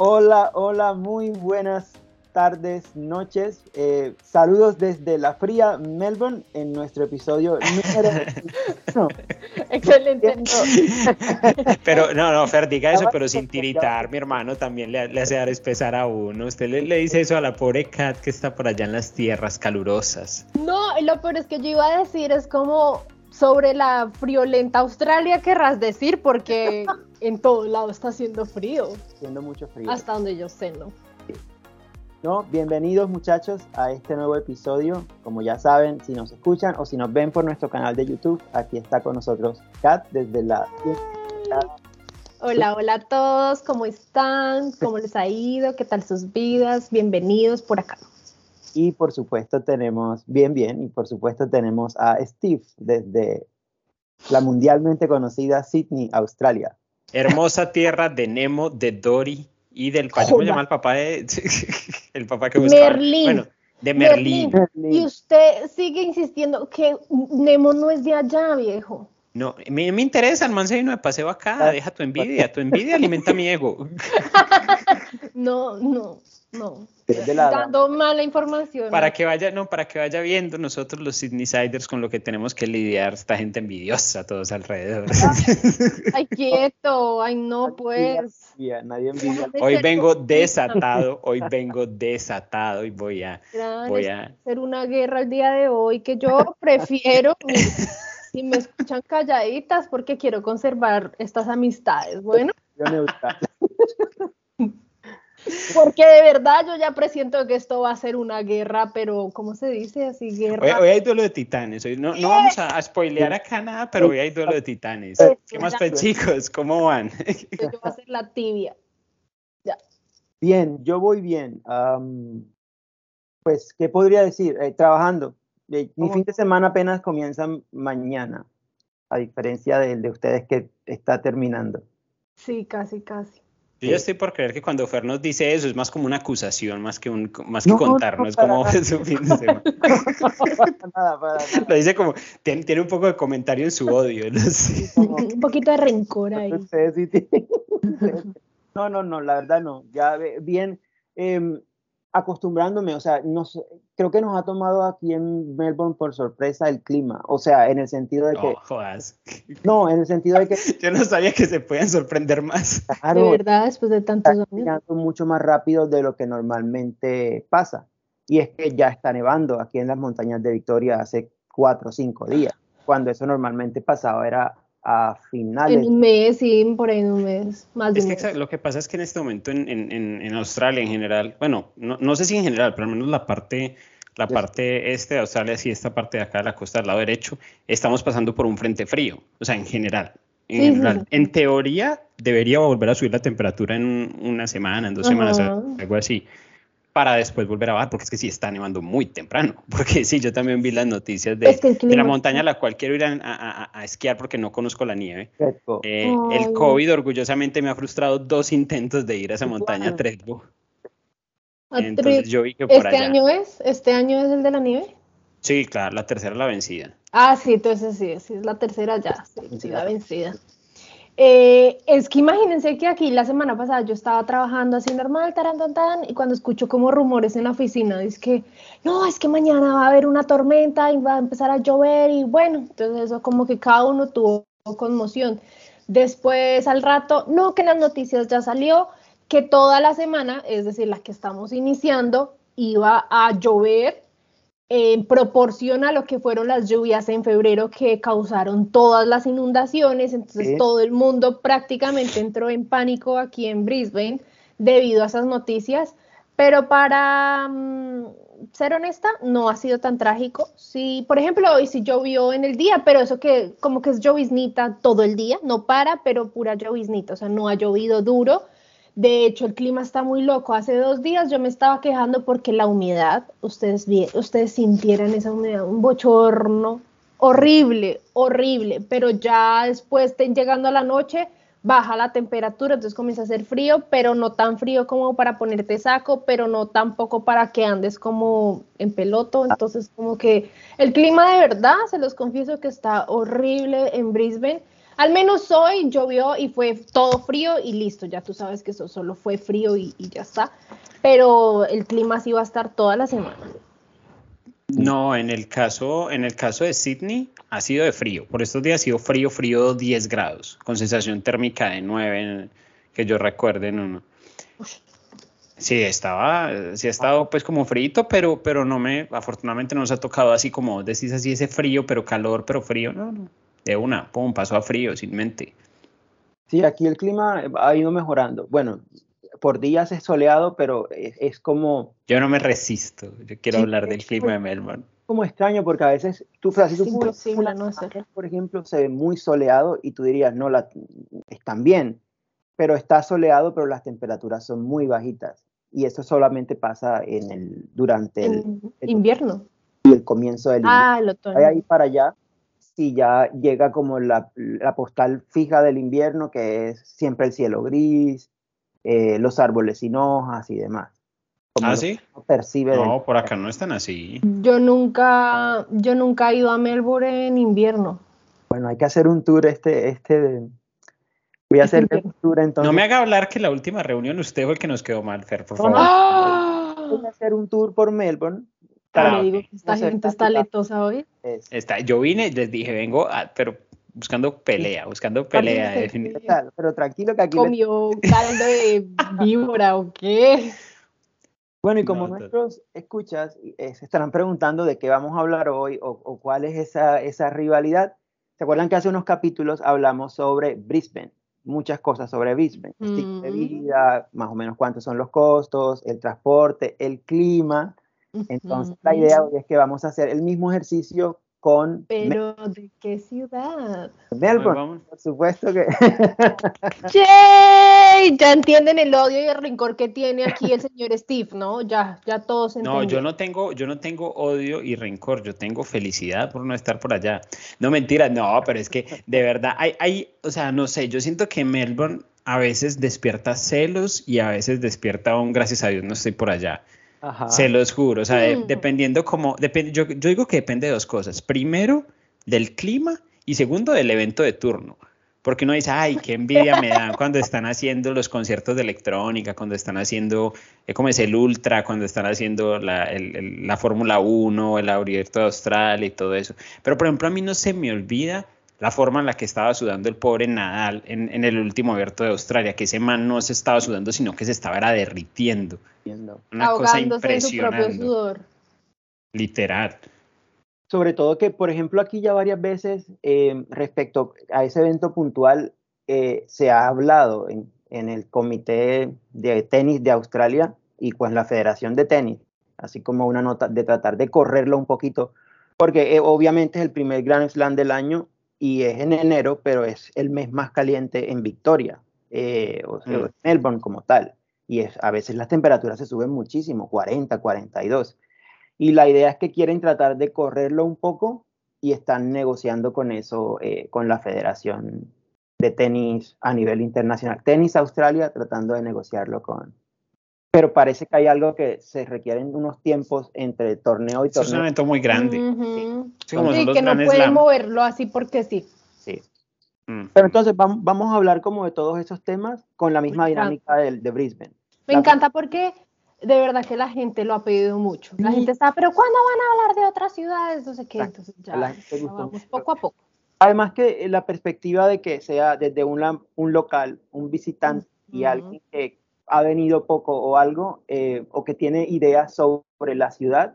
Hola, hola, muy buenas tardes, noches. Eh, saludos desde la fría Melbourne en nuestro episodio número Excelente. pero no, no, Fer, diga eso, pero sin tiritar, mi hermano también le, hace dar espesar a uno. Usted le, le, dice eso a la pobre Cat que está por allá en las tierras calurosas. No, lo peor es que yo iba a decir, es como sobre la friolenta Australia, querrás decir, porque en todo lado está haciendo frío. Haciendo mucho frío. Hasta donde yo sé, ¿no? No, bienvenidos muchachos a este nuevo episodio. Como ya saben, si nos escuchan o si nos ven por nuestro canal de YouTube, aquí está con nosotros Kat desde la... Hola, hola a todos, ¿cómo están? ¿Cómo les ha ido? ¿Qué tal sus vidas? Bienvenidos por acá. Y por supuesto tenemos, bien, bien, y por supuesto tenemos a Steve desde la mundialmente conocida Sydney, Australia. Hermosa tierra de Nemo, de Dory y del ¿cómo se llama el papá de el papá que buscaba? Merlín. Bueno, de Merlín. Y usted sigue insistiendo que Nemo no es de allá, viejo. No, me, me interesa, el man se vino de paseo acá, ah, deja tu envidia, tu envidia alimenta mi ego. no, no. No, dando mala información. Para que vaya, no, para que vaya viendo nosotros los Sydneysiders con lo que tenemos que lidiar, esta gente envidiosa todos alrededor. Ay, quieto, ay no pues. Nadie envidia. Hoy vengo desatado, hoy vengo desatado y voy a, voy a hacer una guerra el día de hoy que yo prefiero si me escuchan calladitas porque quiero conservar estas amistades. Bueno. Porque de verdad yo ya presiento que esto va a ser una guerra, pero ¿cómo se dice así? Guerra. Hoy, hay duelo de titanes. no, no vamos a, spoilear acá nada, pero hoy hay duelo de titanes. ¿Qué más, pues, chicos? ¿Cómo van? Yo voy a ser la tibia. Ya. Bien, yo voy bien. pues, ¿qué podría decir? Eh, trabajando. Eh, mi fin de semana apenas comienza mañana, a diferencia del de ustedes que está terminando. Sí, casi, casi. Yo ya estoy por creer que cuando Fer nos dice eso es más como una acusación, más que, un, más que contarnos cómo es su fin de semana. nada, para nada. Lo dice como, tiene, tiene, un poco de comentario en su odio. un poquito de rencor ahí. No, no, no, la verdad no. Ya bien, eh, acostumbrándome, o sea, creo que nos ha tomado aquí en Melbourne por sorpresa el clima, o sea, en el sentido de que... No, jodas. No, en el sentido de que... Yo no sabía que se puedan sorprender más. de verdad, después de tantos años. mucho más rápido de lo que normalmente pasa. Y es que ya está nevando aquí en las montañas de Victoria hace cuatro o cinco días, cuando eso normalmente pasaba era a finales. En un mes, sí, por ahí en un mes, más de es que Lo que pasa es que en este momento en, en, en Australia en general, bueno, no, no, sé si en general, pero al menos la parte, la parte este de Australia, sí, esta parte de acá de la costa del lado derecho, estamos pasando por un frente frío, o sea, en general. En, general. en teoría debería volver a subir la temperatura en una semana, en dos semanas, algo así para después volver a bajar, porque es que sí está nevando muy temprano, porque sí, yo también vi las noticias de, de la montaña a la cual quiero ir a, a, esquiar porque no conozco la nieve. Eh, el COVID orgullosamente me ha frustrado dos intentos de ir a esa montaña, Tretbo. Entonces yo vi que por ¿Este año es? ¿Este año es el de la nieve? Sí, claro, la tercera la vencida. Ah, sí, entonces sí, sí, es la tercera ya, sí, sí la vencida. Eh, es que imagínense que aquí la semana pasada yo estaba trabajando así normal, taran, tan, y cuando escucho como rumores en la oficina, es que, no, es que mañana va a haber una tormenta y va a empezar a llover y bueno, entonces eso como que cada uno tuvo conmoción. Después al rato, no, que en las noticias ya salió que toda la semana, es decir, la que estamos iniciando, iba a llover en proporción a lo que fueron las lluvias en febrero que causaron todas las inundaciones, entonces todo el mundo prácticamente entró en pánico aquí en Brisbane debido a esas noticias, pero para mm, ser honesta, no ha sido tan trágico. Sí, por ejemplo, hoy sí llovió en el día, pero eso que como que es lloviznita todo el día, no para, pero pura lloviznita, o sea, no ha llovido duro de hecho, el clima está muy loco. Hace dos días yo me estaba quejando porque la humedad, ustedes, ustedes sintieran esa humedad, un bochorno horrible, horrible, pero ya después llegando a la noche baja la temperatura, entonces comienza a hacer frío, pero no tan frío como para ponerte saco, pero no tampoco para que andes como en peloto, entonces como que el clima de verdad, se los confieso que está horrible en Brisbane Al menos hoy llovió y fue todo frío y listo, ya tú sabes que eso solo fue frío y, y ya está. Pero el clima sí va a estar toda la semana. No, en el caso, en el caso de Sydney ha sido de frío. Por estos días ha sido frío, frío 10 grados, con sensación térmica de 9, que yo recuerde. No, no. Sí, estaba, sí ha estado pues como frito, pero, pero no me, afortunadamente no nos ha tocado así como decís así ese frío, pero calor, pero frío, no, no. De una, pum, pasó a frío, sin mente. Sí, aquí el clima ha ido mejorando. Bueno, por días es soleado, pero es, es como... Yo no me resisto, yo quiero Sí, hablar del clima de Melbourne. como extraño porque a veces tú, si tú imposible una no ser. imagen, por ejemplo, se ve muy soleado y tú dirías, no, la, están bien, pero está soleado, pero las temperaturas son muy bajitas. Y eso solamente pasa en el, durante el, el- invierno. el comienzo del invierno. Ah, el otoño. De ahí para allá, si ya llega como la, la postal fija del invierno, que es siempre el cielo gris, eh, los árboles sin hojas y demás. Como ¿Ah, sí? percibe del- No, por acá no están así. Yo nunca, yo nunca he ido a Melbourne en invierno. Bueno, hay que hacer un tour este, este, de- voy a hacer un tour entonces. No me haga hablar que la última reunión usted fue el que nos quedó mal, Fer, por favor. ¡Ah! Voy a hacer un tour por Melbourne. Ah, le digo que esta No gente está- está letosa hoy. Es- Está, yo vine, les dije, vengo, a- pero buscando pelea, buscando pelea. Definitivamente. Claro, pero tranquilo que aquí les- Comió caldo de víbora o qué. Bueno, y como No, nuestros escuchas eh, se estarán preguntando de qué vamos a hablar hoy o, o cuál es esa, esa rivalidad, ¿se acuerdan que hace unos capítulos hablamos sobre Brisbane? Muchas cosas sobre Brisbane, estilo de Mm. vida, más o menos cuántos son los costos, el transporte, el clima. Entonces, la idea hoy es que vamos a hacer el mismo ejercicio con Pero, ¿de qué ciudad? Melbourne. Por supuesto que ¡Yay! Ya entienden el odio y el rencor que tiene aquí el señor Steve, ¿no? Ya, ya todos No, entendieron. yo no tengo, yo no tengo odio y rencor, yo tengo felicidad por no estar por allá. No mentira, no, pero es que de verdad hay, hay, o sea, no sé, yo siento que Melbourne a veces despierta celos y a veces despierta aún, gracias a Dios, no estoy por allá. Ajá. Se los juro, o sea, de- Mm. dependiendo como, depende, yo, yo digo que depende de dos cosas. Primero, del clima y segundo, del evento de turno. Porque uno dice, ay, qué envidia me dan cuando están haciendo los conciertos de electrónica, cuando están haciendo, eh, como es el Ultra, cuando están haciendo la, el- el- la Fórmula 1, el Abierto de Australia y todo eso. Pero, por ejemplo, a mí no se me olvida la forma en la que estaba sudando el pobre Nadal en, en el último Abierto de Australia, que ese man no se estaba sudando, sino que se estaba era derritiendo. Una cosa ahogándose en su propio impresionante. sudor. Literal. Sobre todo que, por ejemplo, aquí ya varias veces eh, respecto a ese evento puntual eh, se ha hablado en, en el Comité de Tenis de Australia y pues la Federación de Tenis, así como una nota de tratar de correrlo un poquito, porque eh, obviamente es el primer Grand Slam del año y es en enero, pero es el mes más caliente en Victoria, eh, o sea, Mm. en Melbourne como tal. Y es, a veces las temperaturas se suben muchísimo, 40, 42. Y la idea es que quieren tratar de correrlo un poco y están negociando con eso, eh, con la Federación de Tenis a nivel internacional. Tenis Australia tratando de negociarlo con... Pero parece que hay algo que se requieren unos tiempos entre torneo y Eso es un torneo. evento muy grande. Ujú. Sí, como Sí, son los que no Slam. moverlo así porque sí. Sí. Mm. Pero entonces vamos, vamos a hablar como de todos esos temas con la misma dinámica del, de Brisbane. Me La- encanta porque de verdad que la gente lo ha pedido mucho. La Sí. gente está, pero ¿cuándo van a hablar de otras ciudades? No sé qué. Entonces ya, ya gustó vamos mucho. poco a poco. Además que la perspectiva de que sea desde un, un local, un visitante y Ujú. alguien que ha venido poco o algo, eh, o que tiene ideas sobre la ciudad,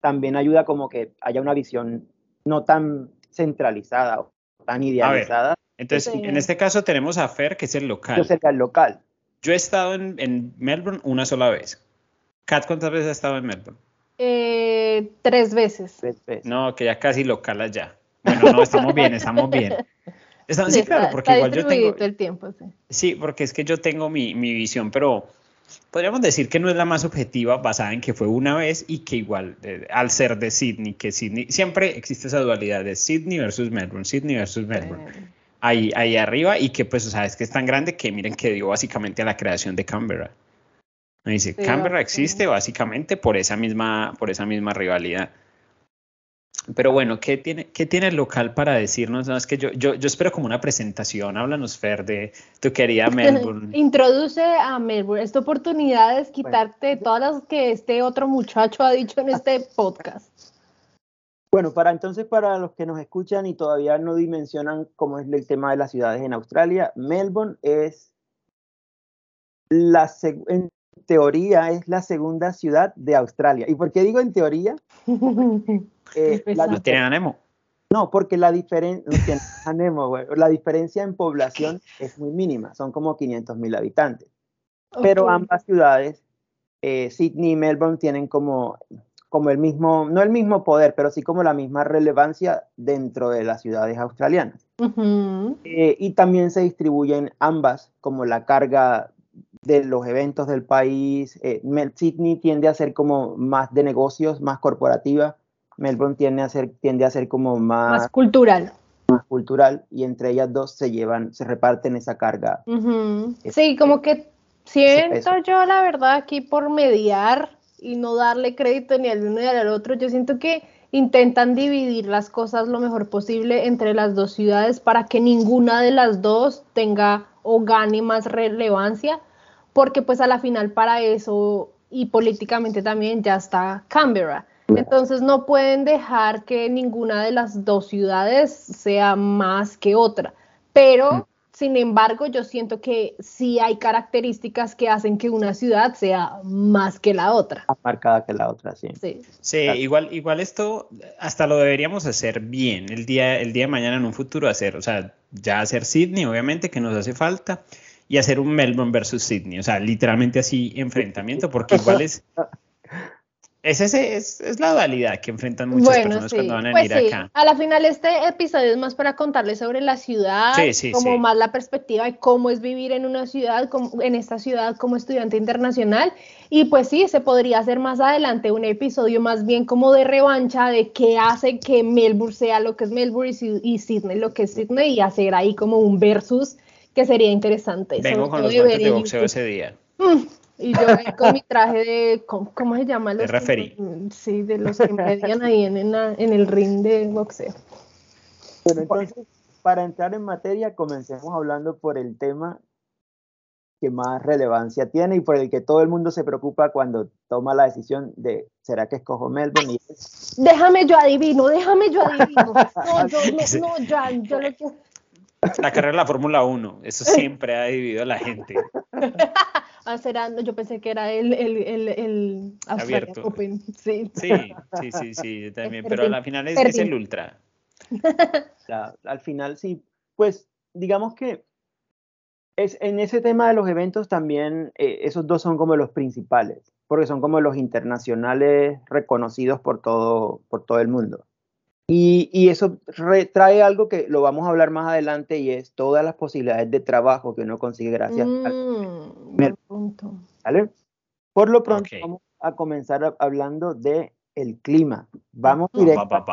también ayuda como que haya una visión no tan centralizada o tan idealizada. Entonces, Sí. en este caso tenemos a Fer, que es el Yo local. cerca del local. Yo he estado en, en Melbourne una sola vez. Kat, ¿cuántas veces ha estado en Melbourne? Eh, tres veces. tres veces. No, que ya casi local allá. Bueno, no, estamos bien, estamos bien. Estamos, sí, está- claro, porque está igual yo tengo, el tiempo, sí. Sí, porque es que yo tengo mi, mi visión, pero podríamos decir que no es la más objetiva, basada en que fue una vez y que igual, eh, al ser de Sydney, que Sydney, siempre existe esa dualidad de Sydney versus Melbourne, Sydney versus Melbourne, ahí, ahí arriba, y que pues, o sea, es que es tan grande que miren que dio básicamente a la creación de Canberra. Me dice, Sí, Canberra existe básicamente por esa misma, por esa misma rivalidad. Pero bueno, ¿qué tiene, qué tiene el local para decirnos? No, es que yo, yo, yo espero como una presentación. Háblanos, Fer, de tu querida Melbourne. Introduce a Melbourne. Esta oportunidad es quitarte todas las que este otro muchacho ha dicho en este podcast. Bueno, para entonces, para los que nos escuchan y todavía no dimensionan cómo es el tema de las ciudades en Australia, Melbourne es la en teoría es la segunda ciudad de Australia. ¿Y por qué digo en teoría? Eh, ¿No tienen Anemo? No, porque la, diferencia la diferencia en población es muy mínima, son como 500 mil habitantes. Pero ambas ciudades, eh, Sydney y Melbourne, tienen como, como el mismo, no el mismo poder, pero sí como la misma relevancia dentro de las ciudades australianas. Eh, y también se distribuyen ambas como la carga de los eventos del país. Eh, Sydney tiende a ser como más de negocios, más corporativa. Melbourne tiende a ser, tiende a ser como más, más cultural. Más cultural y entre ellas dos se llevan, se reparten esa carga. sí, como que siento yo la verdad aquí por mediar y no darle crédito ni al uno ni al otro, yo siento que intentan dividir las cosas lo mejor posible entre las dos ciudades para que ninguna de las dos tenga o gane más relevancia porque pues a la final para eso y políticamente también ya está Canberra. Entonces no pueden dejar que ninguna de las dos ciudades sea más que otra. Pero, mm. sin embargo, yo siento que sí hay características que hacen que una ciudad sea más que la otra. Más marcada que la otra, sí. Sí, igual, igual esto hasta lo deberíamos hacer bien el día, el día de mañana en un futuro hacer, o sea, ya hacer Sydney, obviamente, que nos hace falta y hacer un Melbourne versus Sydney, o sea, literalmente así enfrentamiento, porque igual es... Es, ese, es, es, la dualidad que enfrentan muchas personas cuando van a pues venir acá. A la final este episodio es más para contarles sobre la ciudad, como más la perspectiva de cómo es vivir en una ciudad, en esta ciudad como estudiante internacional. Y pues sí, se podría hacer más adelante un episodio más bien como de revancha de qué hace que Melbourne sea lo que es Melbourne y, y Sydney lo que es Sydney y hacer ahí como un versus que sería interesante. Vengo con los guantes de boxeo ese día. Mm, y yo con mi traje de, ¿cómo, se llama? de referí. Sí, de los que medían ahí en, en, el ring de boxeo. Bueno, entonces, para entrar en materia, comencemos hablando por el tema que más relevancia tiene y por el que todo el mundo se preocupa cuando toma la decisión de ¿será que escojo Melbourne? Déjame yo adivino, déjame yo adivino. No, yo, no, no, yo, yo lo que la carrera de la Fórmula 1, eso siempre ha dividido a la gente. ah, será, yo pensé que era el, el, el, el abierto. Open. Sí. sí, sí, sí, sí, también, pero al final es, es el ultra. al final sí, pues digamos que es, en ese tema de los eventos también eh, esos dos son como los principales, porque son como los internacionales reconocidos por todo, por todo el mundo. Y, eso trae algo que lo vamos a hablar más adelante y es todas las posibilidades de trabajo que uno consigue gracias al mm, punto. ¿vale? Por lo pronto vamos a comenzar hablando de el clima. Vamos directo.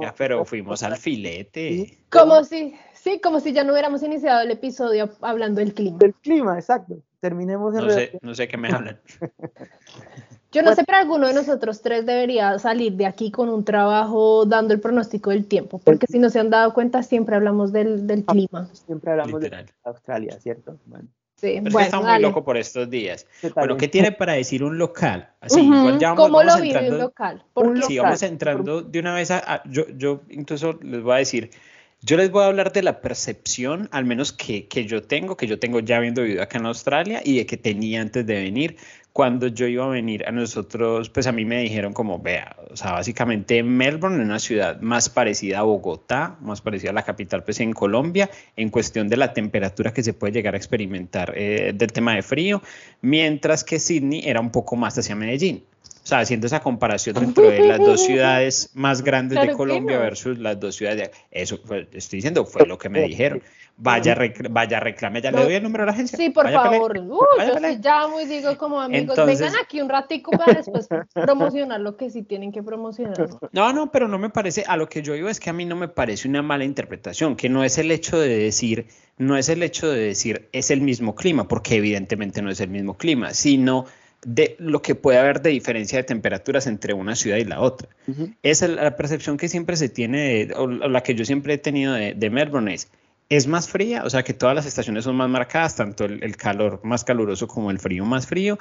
ya, pero fuimos al filete. Como si, sí, como si ya no hubiéramos iniciado el episodio hablando del clima. Del clima, exacto. Terminemos de... No sé, no sé qué me hablan. Yo no sé, pero alguno de nosotros tres debería salir de aquí con un trabajo dando el pronóstico del tiempo, porque si no se han dado cuenta, siempre hablamos del, del clima. Siempre hablamos de Australia, ¿cierto? Bueno. Sí, pero bueno, muy loco por estos días. Bueno, ¿qué tiene para decir un local? Así, igual ya vamos, ¿Cómo lo vive un local? Sí, vamos entrando de una vez a, yo, yo incluso les voy a decir, yo les voy a hablar de la percepción, al menos que, que, yo tengo, que yo tengo ya habiendo vivido acá en Australia y de que tenía antes de venir, cuando yo iba a venir a nosotros, pues a mí me dijeron como, vea, o sea, básicamente Melbourne es una ciudad más parecida a Bogotá, más parecida a la capital, pues en Colombia, en cuestión de la temperatura que se puede llegar a experimentar eh, del tema de frío, mientras que Sydney era un poco más hacia Medellín. O sea, haciendo esa comparación dentro de las dos ciudades más grandes de Colombia versus las dos ciudades de... Eso estoy diciendo, fue lo que me dijeron. Vaya, vaya reclame, ya le doy el número a la agencia. Sí, por favor. Uh, yo sí llamo y digo como amigos, vengan aquí un ratico para después promocionar lo que sí tienen que promocionar. ¿no? no, pero no me parece, a lo que yo digo es que a mí no me parece una mala interpretación, que no es el hecho de decir, no es el hecho de decir es el mismo clima, porque evidentemente no es el mismo clima, sino de lo que puede haber de diferencia de temperaturas entre una ciudad y la otra. Esa es la percepción que siempre se tiene, o la que yo siempre he tenido de, Melbourne es, es más fría, o sea que todas las estaciones son más marcadas, tanto el, calor más caluroso como el frío más frío,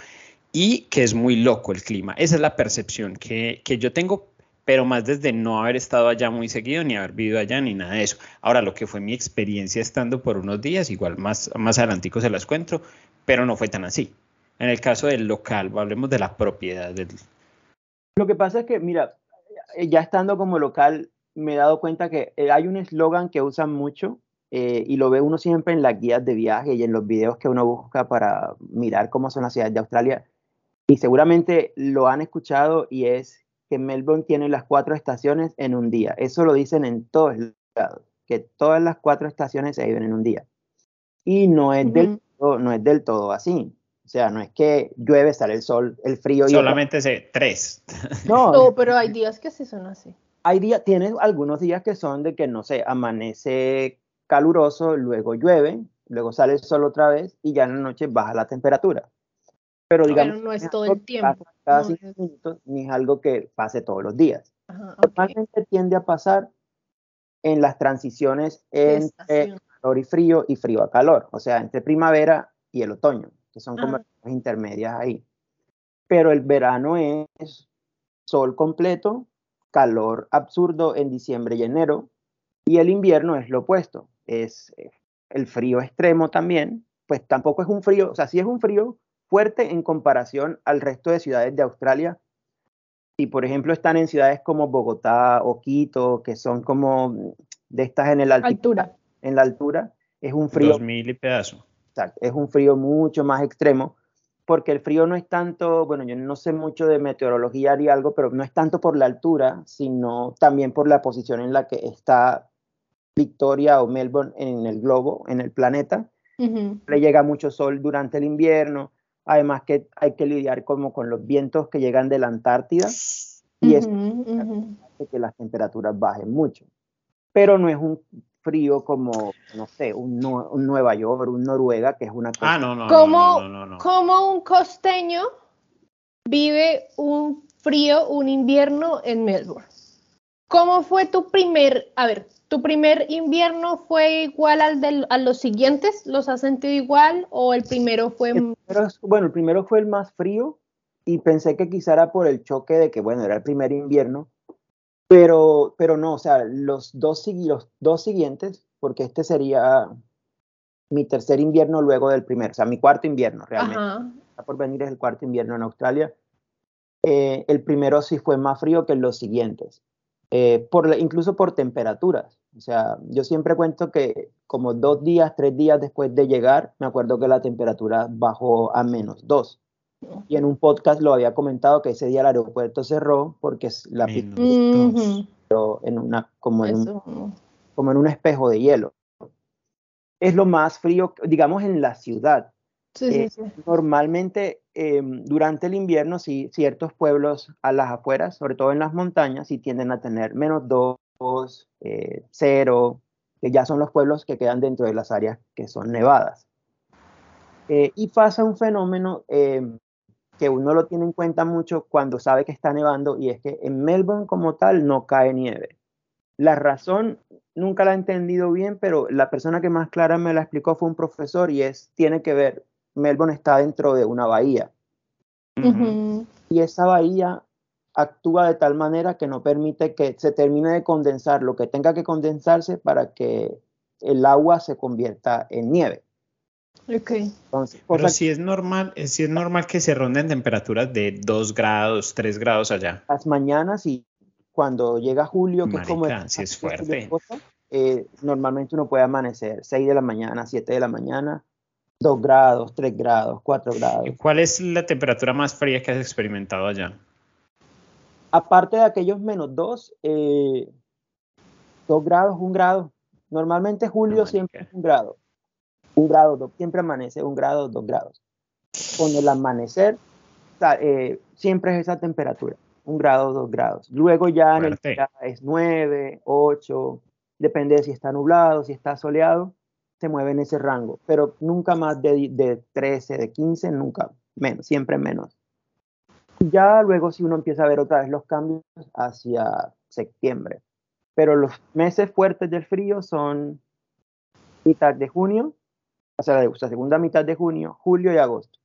y que es muy loco el clima. Esa es la percepción que, que yo tengo, pero más desde no haber estado allá muy seguido, ni haber vivido allá, ni nada de eso. Ahora, lo que fue mi experiencia estando por unos días, igual más, más adelantico se las cuento, pero no fue tan así. En el caso del local, hablemos de la propiedad. Del... Lo que pasa es que, mira, ya estando como local, me he dado cuenta que eh, hay un eslogan que usan mucho eh, y lo ve uno siempre en las guías de viaje y en los videos que uno busca para mirar cómo son las ciudades de Australia. Y seguramente lo han escuchado y es que Melbourne tiene las cuatro estaciones en un día. Eso lo dicen en todos lados, que todas las cuatro estaciones se viven en un día. Y no es, del, no es del todo así. O sea, no es que llueve, sale el sol, el frío. Solamente se tres. No, pero hay días que sí son así. Hay días, tienes algunos días que son de que, no sé, amanece caluroso, luego llueve, luego sale el sol otra vez y ya en la noche baja la temperatura. Pero digamos, no es todo el tiempo. Cada cinco minutos, ni es algo que pase todos los días. Normalmente tiende a pasar en las transiciones entre calor y frío y frío a calor, o sea, entre primavera y el otoño que son como intermedias ahí. Pero el verano es sol completo, calor absurdo en diciembre y enero, y el invierno es lo opuesto, es eh, el frío extremo también, pues tampoco es un frío, o sea, sí es un frío fuerte en comparación al resto de ciudades de Australia. Si, por ejemplo, están en ciudades como Bogotá o Quito, que son como de estas en la altura, en la altura, es un frío. 2000 y pedazo es un frío mucho más extremo, porque el frío no es tanto, bueno, yo no sé mucho de meteorología y algo, pero no es tanto por la altura, sino también por la posición en la que está Victoria o Melbourne en el globo, en el planeta. Le llega mucho sol durante el invierno, además que hay que lidiar como con los vientos que llegan de la Antártida y eso hace que las temperaturas bajen mucho. Pero no es un frío como, no sé, un, Nueva York, un Noruega, que es una cosa. Ah, no, no, como, Como un costeño vive un frío, un invierno en Melbourne. ¿Cómo fue tu primer, a ver, tu primer invierno fue igual al de a los siguientes? ¿Los has sentido igual o el primero fue... bueno, el primero fue el más frío y pensé que quizá era por el choque de que, bueno, era el primer invierno, pero, pero no, o sea, los dos, los dos siguientes, porque este sería mi tercer invierno luego del primero, o sea, mi cuarto invierno realmente. Está por venir es el cuarto invierno en Australia. Eh, el primero sí fue más frío que los siguientes, eh, por, incluso por temperaturas. O sea, yo siempre cuento que como dos días, tres días después de llegar, me acuerdo que la temperatura bajó a menos dos. Y en un podcast lo había comentado que ese día el aeropuerto cerró porque la en una como en, un, como en un espejo de hielo. Es lo más frío, digamos, en la ciudad. Eh, normalmente em, durante el invierno, sí, ciertos pueblos a las afueras, sobre todo en las montañas, sí tienden a tener menos dos, eh, cero, que ya son los pueblos que quedan dentro de las áreas que son nevadas. Eh, y pasa un fenómeno em, que uno lo tiene en cuenta mucho cuando sabe que está nevando y es que en Melbourne como tal no cae nieve. La razón nunca la he entendido bien, pero la persona que más clara me la explicó fue un profesor y es, tiene que ver, Melbourne está dentro de una bahía. Y esa bahía actúa de tal manera que no permite que se termine de condensar lo que tenga que condensarse para que el agua se convierta en nieve. Okay. Pero si es normal, eh, si es normal que se ronden temperaturas de 2 grados, 3 grados allá. Las mañanas y cuando llega julio, que es como si es fuerte. Eh, normalmente uno puede amanecer 6 de la mañana, 7 de la mañana, 2 grados, 3 grados, 4 grados. ¿Cuál es la temperatura más fría que has experimentado allá? Aparte de aquellos menos 2, 2 eh, grados, 1 grado. Normalmente julio siempre es 1 grado un grado, siempre amanece un grado, dos grados. Con el amanecer, eh, siempre es esa temperatura, un grado, dos grados. Luego ya en el día es nueve, ocho, depende de si está nublado, si está soleado, se mueve en ese rango, pero nunca más de, de 13, de 15, nunca menos, siempre menos. Ya luego si uno empieza a ver otra vez los cambios hacia septiembre. Pero los meses fuertes del frío son mitad de junio, o sea, la segunda mitad de junio, julio y agosto.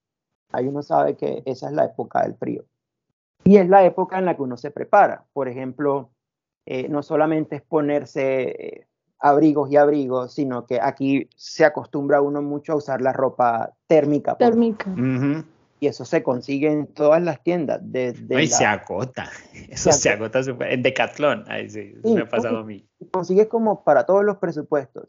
Ahí uno sabe que esa es la época del frío. Y es la época en la que uno se prepara. Por ejemplo, eh, no solamente es ponerse eh, abrigos y abrigos, sino que aquí se acostumbra uno mucho a usar la ropa térmica. Térmica. Y eso se consigue en todas las tiendas. Desde Ay, se agota. Eso se, agota en Decathlon. Ay, sí, me ha pasado a mí. Consigues como para todos los presupuestos.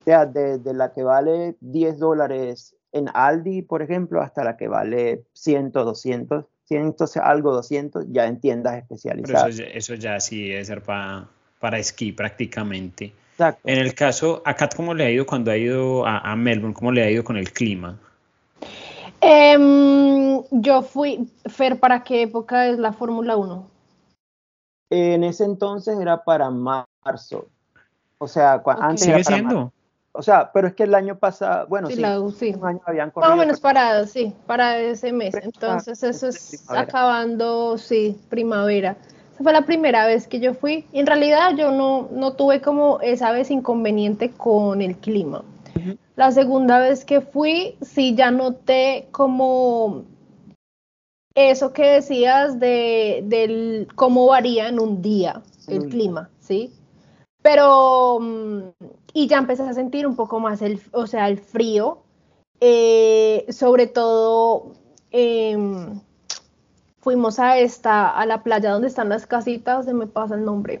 O sea, desde la que vale 10 dólares en Aldi, por ejemplo, hasta la que vale 100, 200, 100, algo 200, ya en tiendas especializadas. Pero eso, ya sí debe ser para, para esquí prácticamente. Exacto. En el caso, acá, ¿cómo le ha ido cuando ha ido a, Melbourne? ¿Cómo le ha ido con el clima? Em, yo fui, Fer, ¿para qué época es la Fórmula 1? En ese entonces era para marzo. O sea, antes ¿Sigue siendo? O sea, pero es que el año pasado, bueno, sí, sí, Un año habían corrido. Más o menos para, sí, para ese mes. Entonces, eso es acabando, sí, primavera. Fue la primera vez que yo fui. En realidad, yo no, no tuve como esa vez inconveniente con el clima. La segunda vez que fui, sí, ya noté como eso que decías de del cómo varía en un día el clima, ¿sí? Pero, mm, y ya empecé a sentir un poco más el, o sea, el frío, eh, sobre todo em, fuimos a esta, a la playa donde están las casitas, se me pasa el nombre.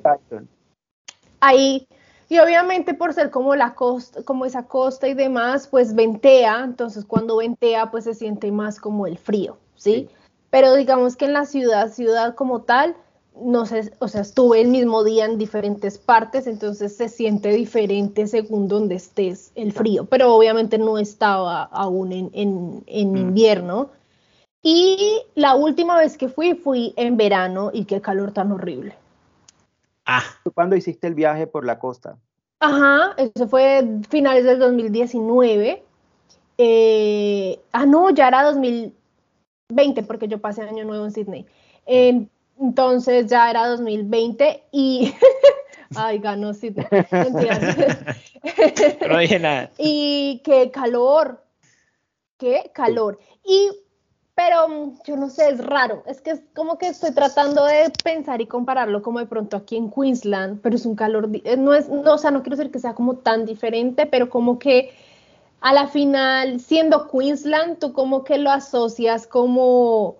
Ahí, y obviamente por ser como la costa, como esa costa y demás, pues ventea, entonces cuando ventea, pues se siente más como el frío, ¿sí? Pero digamos que en la ciudad, ciudad como tal, no sé, o sea, estuve el mismo día en diferentes partes, entonces se siente diferente según donde estés el frío, pero obviamente no estaba aún en, en, en mm. invierno. Y la última vez que fui, fui en verano y qué calor tan horrible. Ah. ¿Cuándo hiciste el viaje por la costa? Ajá, eso fue finales del 2019. Eh, ah, no, ya era 2020 porque yo pasé año nuevo en Sydney. Entonces ya era 2020 y... Ay, ganó sí. no dije nada. Y qué calor, qué calor. Y, pero mm, yo no sé, es raro. Es que es como que estoy tratando de pensar y compararlo como de pronto aquí en Queensland, pero es un calor, eh, no es, no, o sea, no quiero decir que sea como tan diferente, pero como que a la final, siendo Queensland, tú como que lo asocias como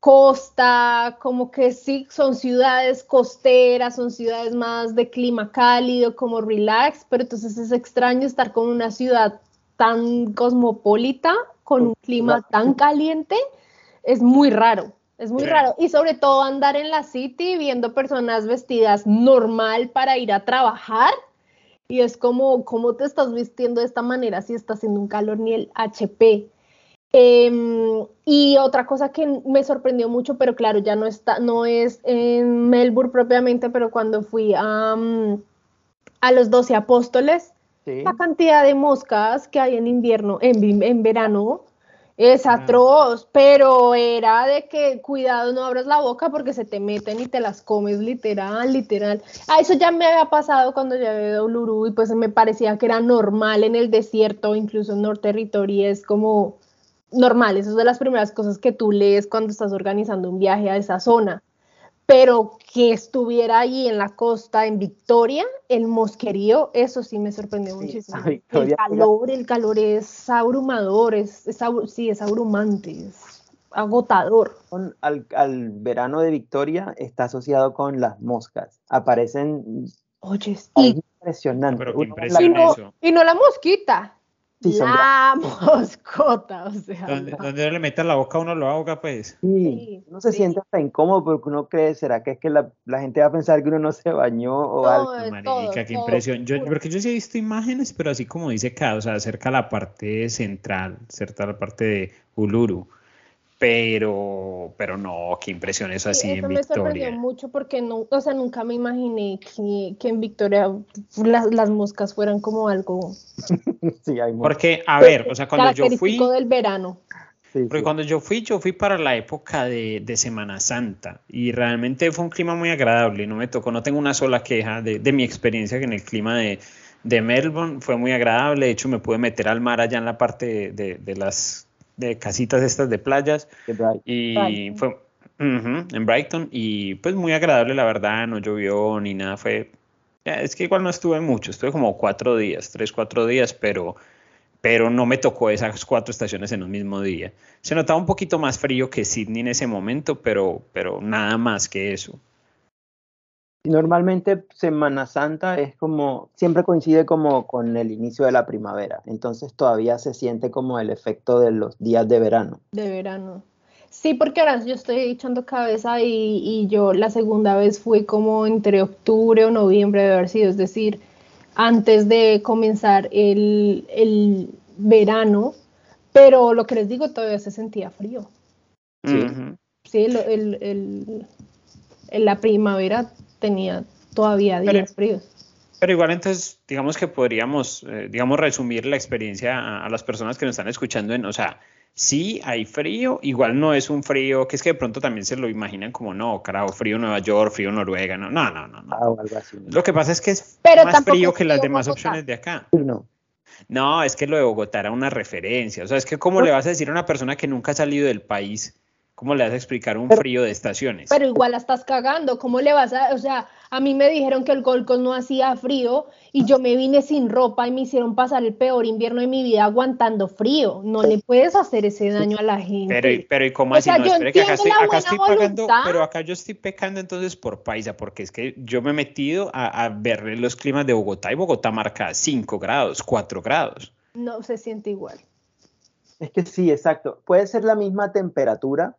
costa, como que sí, son ciudades costeras, son ciudades más de clima cálido, como relax, pero entonces es extraño estar con una ciudad tan cosmopolita, con un clima tan caliente, es muy raro. Es muy raro. Y sobre todo andar en la city viendo personas vestidas normal para ir a trabajar. Y es como, ¿cómo te estás vistiendo de esta manera si está haciendo un calor ni el HP? Em, y otra cosa que me sorprendió mucho, pero claro, ya no está, no es en Melbourne propiamente, pero cuando fui a, a los 12 apóstoles, la cantidad de moscas que hay en invierno, en, en verano, es ah. atroz, pero era de que cuidado no abras la boca porque se te meten y te las comes literal, literal. Ah, eso ya me había pasado cuando llegué a Uluru y pues me parecía que era normal en el desierto, incluso en North Territory, es como normal, eso es de las primeras cosas que tú lees cuando estás organizando un viaje a esa zona. Pero que estuviera ahí en la costa, en Victoria, el mosquerío, eso sí me sorprendió muchísimo. el calor, el calor es abrumador, es, sí, es abrumante, es agotador. Al, al, verano de Victoria está asociado con las moscas. Aparecen. Oye, sí. Impresionante. y, no, y no la mosquita, la moscota, o sea. Donde, le meta la boca a uno lo ahoga, pues. Sí, uno se siente hasta incómodo porque uno cree, ¿será que es que la, la, gente va a pensar que uno no se bañó o algo? Marica, qué impresión. Yo, porque yo sí he visto imágenes, pero así como dice cada, o sea, cerca la parte central, cerca de la parte de Uluru pero, pero no, qué impresión eso así en Victoria. me sorprendió mucho porque no, o sea, nunca me imaginé que, que en Victoria las, las, moscas fueran como algo. sí, hay Porque, a ver, o sea, cuando yo fui. del verano. Porque cuando yo fui, yo fui para la época de, Semana Santa y realmente fue un clima muy agradable, no me tocó, no tengo una sola queja de, mi experiencia en el clima de, Melbourne, fue muy agradable, de hecho me pude meter al mar allá en la parte de, las de casitas estas de playas y fue en Brighton y pues muy agradable la verdad, no llovió ni nada, fue, es que igual no estuve mucho, estuve como cuatro días, tres, cuatro días, pero pero no me tocó esas cuatro estaciones en un mismo día. Se notaba un poquito más frío que Sydney en ese momento, pero, pero nada más que eso. Normalmente Semana Santa es como, siempre coincide como con el inicio de la primavera, entonces todavía se siente como el efecto de los días de verano. De verano. Sí, porque ahora yo estoy echando cabeza y, y yo la segunda vez fui como entre octubre o noviembre de haber sido, es decir, antes de comenzar el, verano, pero lo que les digo, todavía se sentía frío. Sí, sí el, la primavera tenía todavía días fríos. Pero igual entonces, digamos que podríamos, eh, digamos, resumir la experiencia a, a, las personas que nos están escuchando en, o sea, sí hay frío, igual no es un frío, que es que de pronto también se lo imaginan como, no, carajo, frío Nueva York, frío Noruega, no, no, no, no. Ah, lo que pasa es que es más frío que las demás opciones de acá. No. No, es que lo de Bogotá era una referencia, o sea, es que cómo le vas a decir a una persona que nunca ha salido del país ¿Cómo le vas a explicar un frío de estaciones? Pero igual la estás cagando, ¿cómo le vas a, o sea, a mí me dijeron que el Golco no hacía frío y yo me vine sin ropa y me hicieron pasar el peor invierno de mi vida aguantando frío. No le puedes hacer ese daño a la gente. Pero, pero ¿y cómo así? no, espere que acá estoy, acá estoy pagando, pero acá yo estoy pecando entonces por paisa, porque es que yo me he metido a, a ver los climas de Bogotá y Bogotá marca 5 grados, 4 grados. No se siente igual. Es que sí, exacto. Puede ser la misma temperatura,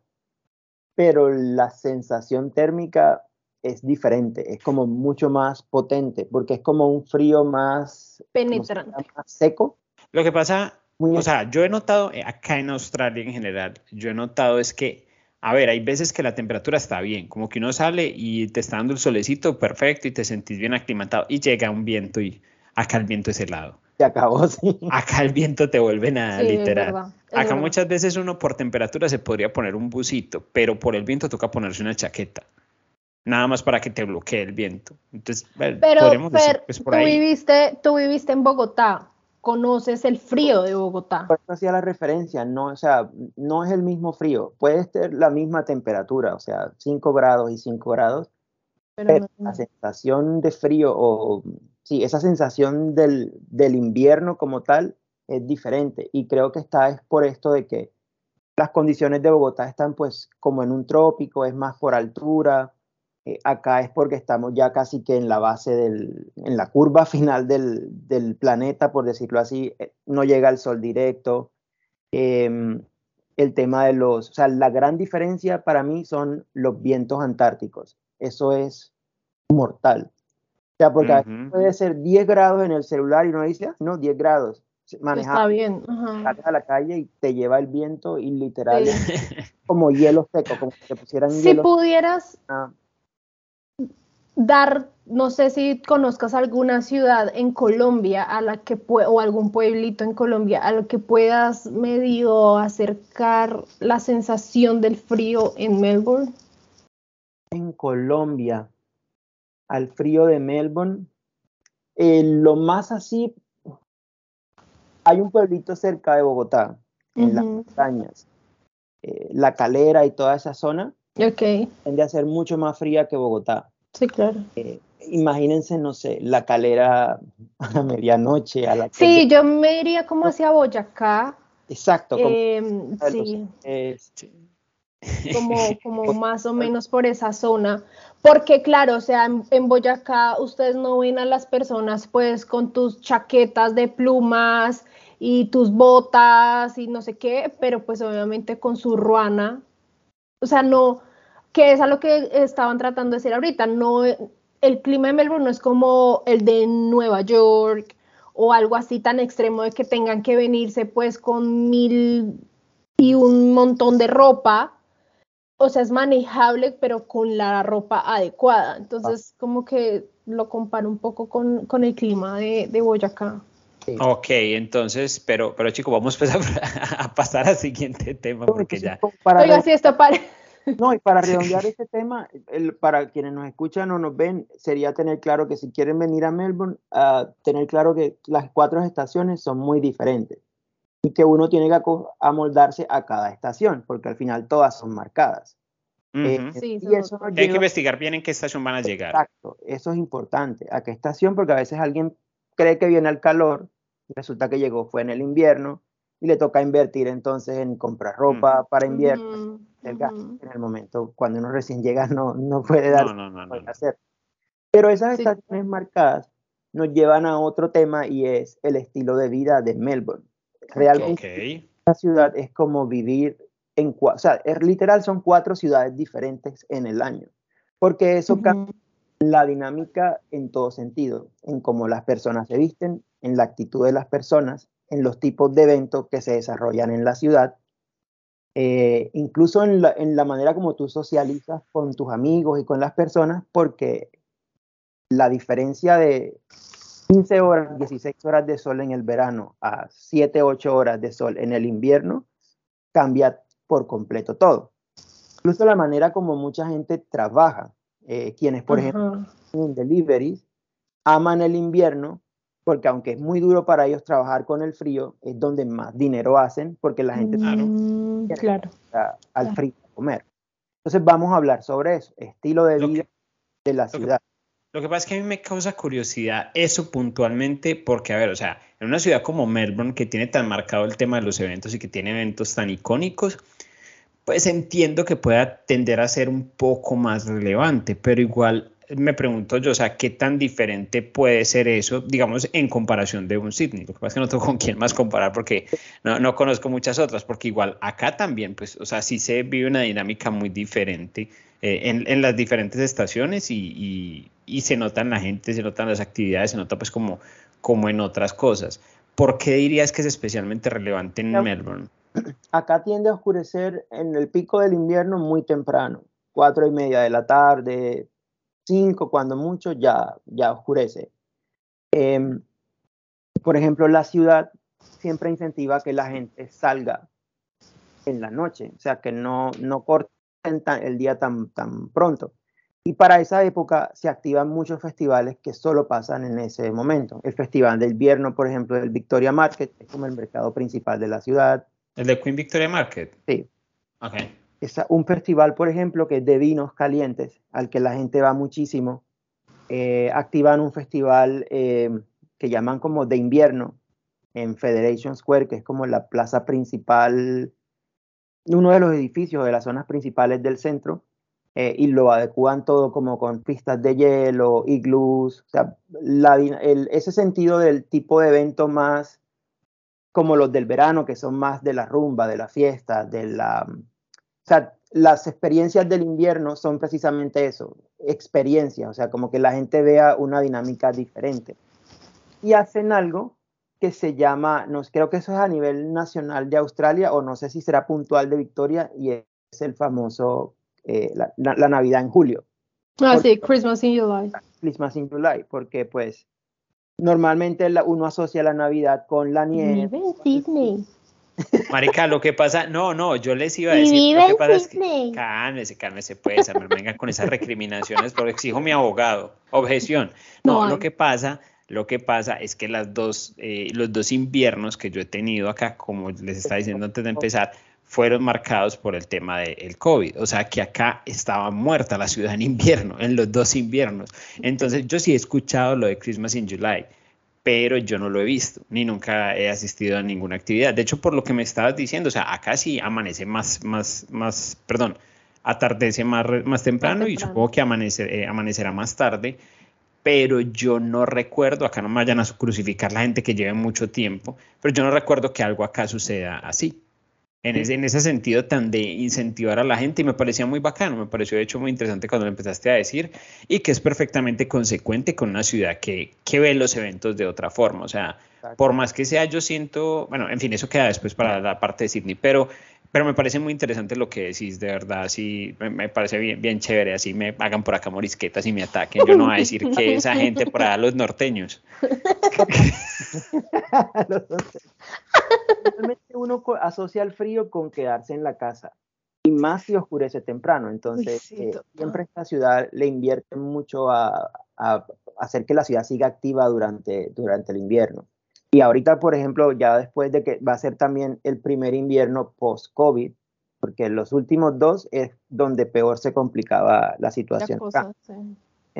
pero la sensación térmica es diferente, es como mucho más potente, porque es como un frío más penetrante, más seco. Lo que pasa, o sea, yo he notado eh, acá en Australia en general, yo he notado es que, a ver, hay veces que la temperatura está bien, como que uno sale y te está dando el solecito perfecto y te sentís bien aclimatado y llega un viento y acá el viento es helado acabó, sí. Acá el viento te vuelve nada, literal. Acá muchas veces uno por temperatura se podría poner un busito, pero por el viento toca ponerse una chaqueta. Nada más para que te bloquee el viento. Entonces, pero, podríamos decir, pues, por tú, Viviste, tú viviste en Bogotá, conoces el frío de Bogotá. Por eso hacía la referencia, no, o sea, no es el mismo frío, puede ser la misma temperatura, o sea, 5 grados y 5 grados, pero, la sensación de frío o sí, esa sensación del, invierno como tal es diferente y creo que está es por esto de que las condiciones de Bogotá están pues como en un trópico, es más por altura, eh, acá es porque estamos ya casi que en la base del, en la curva final del, planeta, por decirlo así, eh, no llega el sol directo. Em, el tema de los, o sea, la gran diferencia para mí son los vientos antárticos. Eso es mortal sea, porque puede ser 10 grados en el celular y uno dice, ah, no, 10 grados. Manejar, Está bien. Sales a la calle y te lleva el viento y literal como hielo seco, como si te pusieran si pudieras ah. dar, no sé si conozcas alguna ciudad en Colombia a la que o algún pueblito en Colombia a lo que puedas medio acercar la sensación del frío en Melbourne. En Colombia, al frío de Melbourne. Eh, lo más así, hay un pueblito cerca de Bogotá, en las montañas, eh, La Calera y toda esa zona. Ok. Tiende a ser mucho más fría que Bogotá. Sí, claro. Eh, imagínense, no sé, La Calera a medianoche. A la sí, yo me iría como hacia Boyacá. Exacto. Em, sí. Como, como más o menos por esa zona. Porque claro, o sea, en, Boyacá ustedes no ven a las personas pues con tus chaquetas de plumas y tus botas y no sé qué, pero pues obviamente con su ruana. O sea, no, que es a lo que estaban tratando de decir ahorita, no, el clima de Melbourne no es como el de Nueva York o algo así tan extremo de que tengan que venirse pues con mil y un montón de ropa, o sea, es manejable, pero con la ropa adecuada. Entonces, como que lo comparo un poco con, el clima de, Boyacá. Ok, entonces, pero, pero chicos, vamos pues a, pasar al siguiente tema porque ya. Para Oiga, si esto para. No, y para redondear este tema, el, para quienes nos escuchan o nos ven, sería tener claro que si quieren venir a Melbourne, uh, tener claro que las cuatro estaciones son muy diferentes y que uno tiene que amoldarse a cada estación, porque al final todas son marcadas. Eh, y eso Hay que investigar bien en qué estación van a llegar. Exacto, eso es importante. ¿A qué estación? Porque a veces alguien cree que viene al calor, y resulta que llegó, fue en el invierno, y le toca invertir entonces en comprar ropa para invierno. el en el momento, cuando uno recién llega, no, no puede dar. No, no, no, hacer. Pero esas estaciones marcadas nos llevan a otro tema y es el estilo de vida de Melbourne. Realmente, la ciudad es como vivir o sea, es, literal son cuatro ciudades diferentes en el año, porque eso cambia la dinámica en todo sentido, en cómo las personas se visten, en la actitud de las personas, en los tipos de eventos que se desarrollan en la ciudad, eh, incluso en la, en la manera como tú socializas con tus amigos y con las personas, porque la diferencia de 15 horas, 16 horas de sol en el verano a 7, 8 horas de sol en el invierno cambia por completo todo. Incluso la manera como mucha gente trabaja, eh, quienes por ejemplo en deliveries aman el invierno porque aunque es muy duro para ellos trabajar con el frío, es donde más dinero hacen porque la gente mm, claro, al frío a comer. Entonces vamos a hablar sobre eso, estilo de vida de la ciudad. Lo que pasa es que a mí me causa curiosidad eso puntualmente porque, a ver, o sea, en una ciudad como Melbourne que tiene tan marcado el tema de los eventos y que tiene eventos tan icónicos, pues entiendo que pueda tender a ser un poco más relevante, pero igual me pregunto yo, o sea, ¿qué tan diferente puede ser eso, digamos, en comparación de un Sydney? Lo que pasa es que no tengo con quién más comparar porque no, no conozco muchas otras, porque igual acá también, pues, o sea, sí se vive una dinámica muy diferente eh, en, en, las diferentes estaciones y, y, se nota en la gente, se notan las actividades, se nota pues como, como en otras cosas. ¿Por qué dirías que es especialmente relevante en Melbourne? acá tiende a oscurecer en el pico del invierno muy temprano, cuatro y media de la tarde, cinco cuando mucho, ya, ya oscurece. Em, por ejemplo, la ciudad siempre incentiva que la gente salga en la noche, o sea, que no, no corten el día tan, tan pronto. Y para esa época se activan muchos festivales que solo pasan en ese momento. El Festival del Invierno, por ejemplo, del Victoria Market, es como el mercado principal de la ciudad. ¿El de Queen Victoria Market? Sí. Ok. Es un festival, por ejemplo, que es de vinos calientes, al que la gente va muchísimo. Eh, activan un festival eh, que llaman como de invierno en Federation Square, que es como la plaza principal, uno de los edificios de las zonas principales del centro, eh, y lo adecuan todo como con pistas de hielo, iglús, ese sentido del tipo de evento más como los del verano, que son más de la rumba, de la fiesta, de la... Sea, las experiencias del invierno son precisamente eso, experiencias, o sea, como que la gente vea una dinámica diferente. Y hacen algo que se llama, no, creo que eso es a nivel nacional de Australia, o no sé si será puntual de Victoria, y es el famoso, eh, la, Navidad en julio. Ah, sí, Christmas in July. Christmas in July, porque pues normalmente uno asocia la Navidad con la nieve. Vive en Sydney. Marica, lo que pasa, no, no, yo les iba a decir, vive lo que pasa es que, cálmese, cálmese, pues, venga con esas recriminaciones, pero exijo mi abogado, objeción. No, lo que pasa, lo que pasa es que las dos, eh, los dos inviernos que yo he tenido acá, como les estaba diciendo antes de empezar, fueron marcados por el tema del COVID. O sea que acá estaba muerta la ciudad en invierno, en los dos inviernos. Entonces yo sí he escuchado lo de Christmas in July, pero yo no lo he visto, ni nunca he asistido a ninguna actividad. De hecho, por lo que me estabas diciendo, o sea, acá sí amanece más, más, más, perdón, atardece más, más temprano, y supongo que eh, amanecerá más tarde, pero yo no recuerdo, acá no me vayan a crucificar la gente que lleve mucho tiempo, pero yo no recuerdo que algo acá suceda así en ese, en ese sentido tan de incentivar a la gente y me parecía muy bacano, me pareció de hecho muy interesante cuando lo empezaste a decir y que es perfectamente consecuente con una ciudad que, que ve los eventos de otra forma, o sea, por más que sea yo siento, bueno, en fin, eso queda después para la parte de Sydney, pero, Pero me parece muy interesante lo que decís, de verdad, sí, me, parece bien, bien chévere, así me hagan por acá morisquetas y me ataquen. Yo no voy a decir que esa gente por allá, los norteños. Normalmente uno asocia el frío con quedarse en la casa y más si oscurece temprano. Entonces, eh, siempre esta ciudad le invierte mucho a, a, hacer que la ciudad siga activa durante, durante el invierno. Y ahorita, por ejemplo, ya después de que va a ser también el primer invierno post-COVID, porque los últimos dos es donde peor se complicaba la situación.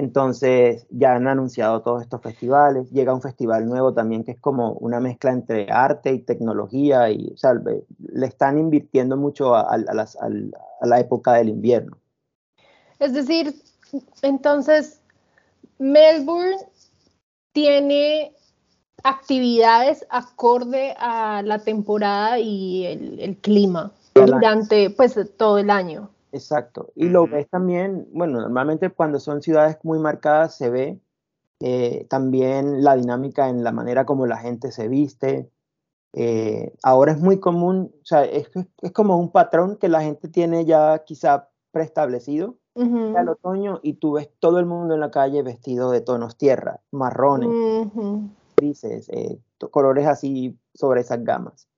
Entonces ya han anunciado todos estos festivales. Llega un festival nuevo también que es como una mezcla entre arte y tecnología y o sea, le están invirtiendo mucho a, a la época del invierno. Es decir, entonces Melbourne tiene actividades acorde a la temporada y el, clima durante pues todo el año. Exacto. Y lo ves también, bueno, normalmente cuando son ciudades muy marcadas se ve eh, también la dinámica en la manera como la gente se viste. Eh, ahora es muy común, o sea, es, es, como un patrón que la gente tiene ya quizá preestablecido al otoño y tú ves todo el mundo en la calle vestido de tonos tierra, marrones, grises, eh, colores así sobre esas gamas.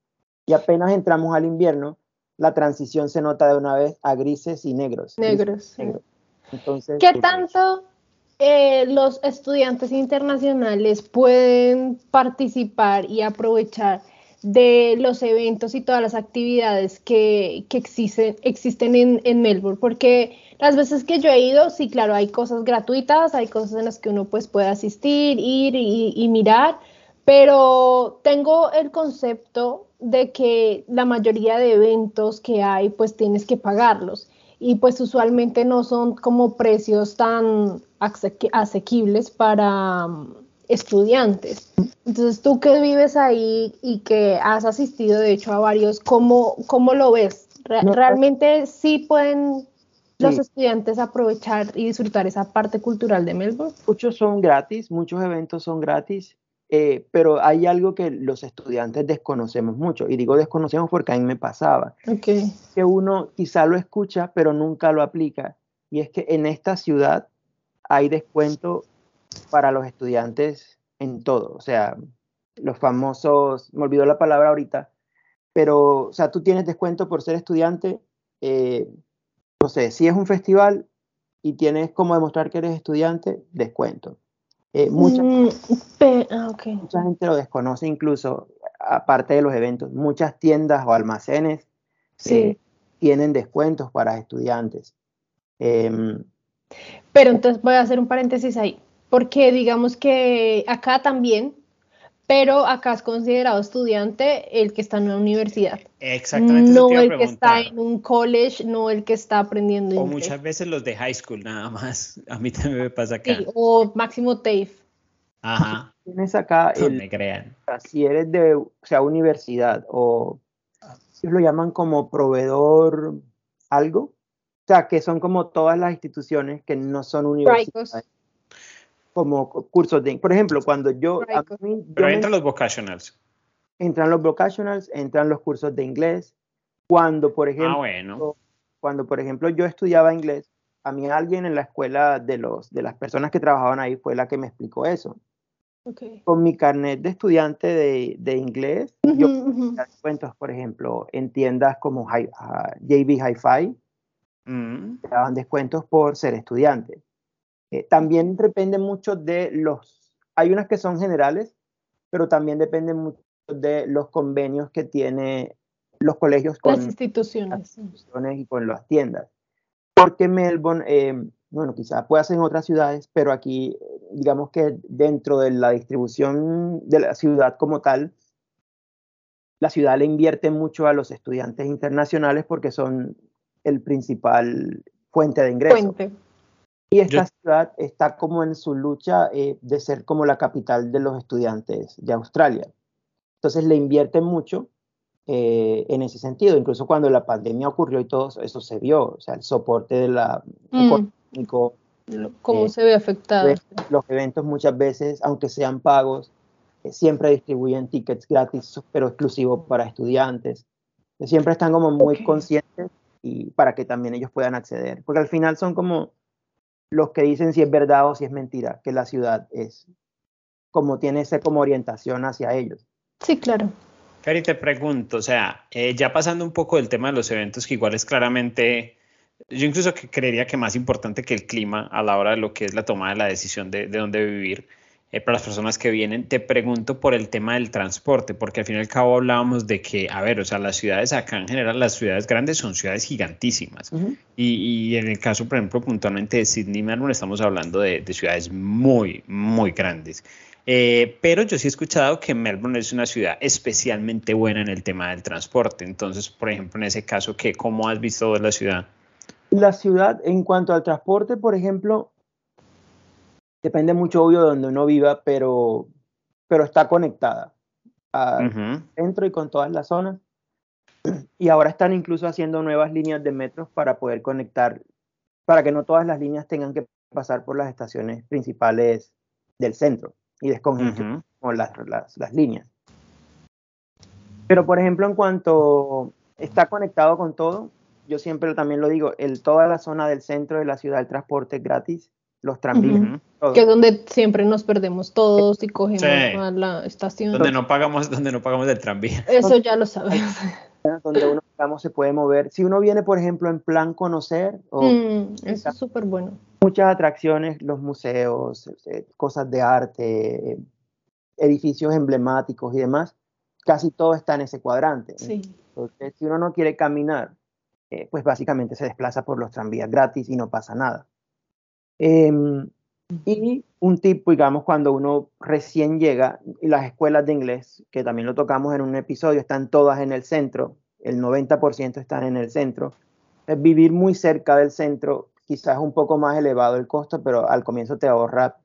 Y apenas entramos al invierno, la transición se nota de una vez a grises y negros. Negros. Entonces, ¿Qué tanto eh, los estudiantes internacionales pueden participar y aprovechar de los eventos y todas las actividades que, existen, existen en, en, Melbourne? Porque las veces que yo he ido, sí, claro, hay cosas gratuitas, hay cosas en las que uno pues puede asistir, ir y, mirar, pero tengo el concepto de que la mayoría de eventos que hay pues tienes que pagarlos y pues usualmente no son como precios tan asequibles para um, estudiantes. Entonces tú que vives ahí y que has asistido de hecho a varios, ¿cómo, cómo lo ves? ¿Realmente sí pueden los estudiantes aprovechar y disfrutar esa parte cultural de Melbourne? Muchos son gratis, muchos eventos son gratis, eh, pero hay algo que los estudiantes desconocemos mucho, y digo desconocemos porque a mí me pasaba, okay. que uno quizá lo escucha, pero nunca lo aplica, y es que en esta ciudad hay descuento para los estudiantes en todo, o sea, los famosos, me olvidó la palabra ahorita, pero, o sea, tú tienes descuento por ser estudiante, eh, no sé, si es un festival y tienes como demostrar que eres estudiante, descuento. Eh, mucha, mm, ah, mucha, gente lo desconoce incluso, aparte de los eventos. Muchas tiendas o almacenes eh, tienen descuentos para estudiantes. Em, Pero entonces voy a hacer un paréntesis ahí, porque digamos que acá también pero acá es considerado estudiante el que está en una universidad. Exactamente. No el que está en un college, no el que está aprendiendo inglés. O muchas veces los de high school nada más. A mí también me pasa acá. Sí, o máximo TAFE. Ajá. Tienes acá el, me crean. Si eres de, o sea, universidad o ellos lo llaman como proveedor algo. O sea, que son como todas las instituciones que no son universidades como cursos de, por ejemplo, cuando yo... Pero entran los vocationals. Entran los vocationals, entran los cursos de inglés. Cuando, por ah, ejemplo, bueno. cuando, por ejemplo, yo estudiaba inglés, a mí alguien en la escuela de, los, de las personas que trabajaban ahí fue la que me explicó eso. Con mi carnet de estudiante de, de inglés, yo descuentos, por ejemplo, en tiendas como JB Hi-Fi, mm. daban descuentos por ser estudiante. Eh, también depende mucho de los, hay unas que son generales, pero también depende mucho de los convenios que tiene los colegios con las instituciones, y con las tiendas. Porque Melbourne, eh, bueno, quizás puede ser en otras ciudades, pero aquí, digamos que dentro de la distribución de la ciudad como tal, la ciudad le invierte mucho a los estudiantes internacionales porque son el principal fuente de ingresos. Y esta ciudad está como en su lucha eh, de ser como la capital de los estudiantes de Australia. Entonces le invierte mucho eh, en ese sentido. Incluso cuando la pandemia ocurrió y todo eso se vio, o sea, el soporte de la mm. ¿Cómo eh, se ve afectado? Los eventos muchas veces, aunque sean pagos, siempre distribuyen tickets gratis, pero exclusivos para estudiantes. Siempre están como muy conscientes y para que también ellos puedan acceder, porque al final son como los que dicen si es verdad o si es mentira, que la ciudad es, como tiene esa como orientación hacia ellos. Sí, claro. Cari, te pregunto, o sea, eh, ya pasando un poco del tema de los eventos, que igual es claramente, yo incluso que creería que más importante que el clima a la hora de lo que es la toma de la decisión de, de dónde vivir, eh, para las personas que vienen, te pregunto por el tema del transporte, porque al fin y al cabo hablábamos de que, a ver, o sea, las ciudades acá en general, las ciudades grandes son ciudades gigantísimas. y, y, en el caso, por ejemplo, puntualmente de Sydney, Melbourne, estamos hablando de, de ciudades muy, muy grandes. Eh, pero yo sí he escuchado que Melbourne es una ciudad especialmente buena en el tema del transporte. Entonces, por ejemplo, en ese caso, ¿qué, ¿cómo has visto la ciudad? La ciudad, en cuanto al transporte, por ejemplo, depende mucho, obvio, de donde uno viva, pero, pero está conectada al centro y con todas las zonas. Y ahora están incluso haciendo nuevas líneas de metros para poder conectar, para que no todas las líneas tengan que pasar por las estaciones principales del centro y descongestionar las, las, las líneas. Pero, por ejemplo, en cuanto está conectado con todo, yo siempre también lo digo, el, toda la zona del centro de la ciudad, el transporte es gratis, los tranvías. Que es donde siempre nos perdemos todos y cogemos a la estación. Donde no pagamos, donde no pagamos el tranvía. Eso ya lo sabemos. Donde uno digamos, se puede mover. Si uno viene, por ejemplo, en plan conocer, o mm, eso es súper bueno. Muchas atracciones, los museos, este, cosas de arte, edificios emblemáticos y demás, casi todo está en ese cuadrante. Sí. Entonces, si uno no quiere caminar, eh, pues básicamente se desplaza por los tranvías gratis y no pasa nada. Em, y un tipo, digamos, cuando uno recién llega, y las escuelas de inglés, que también lo tocamos en un episodio, están todas en el centro, el 90% están en el centro. Es vivir muy cerca del centro, quizás un poco más elevado el costo, pero al comienzo te ahorra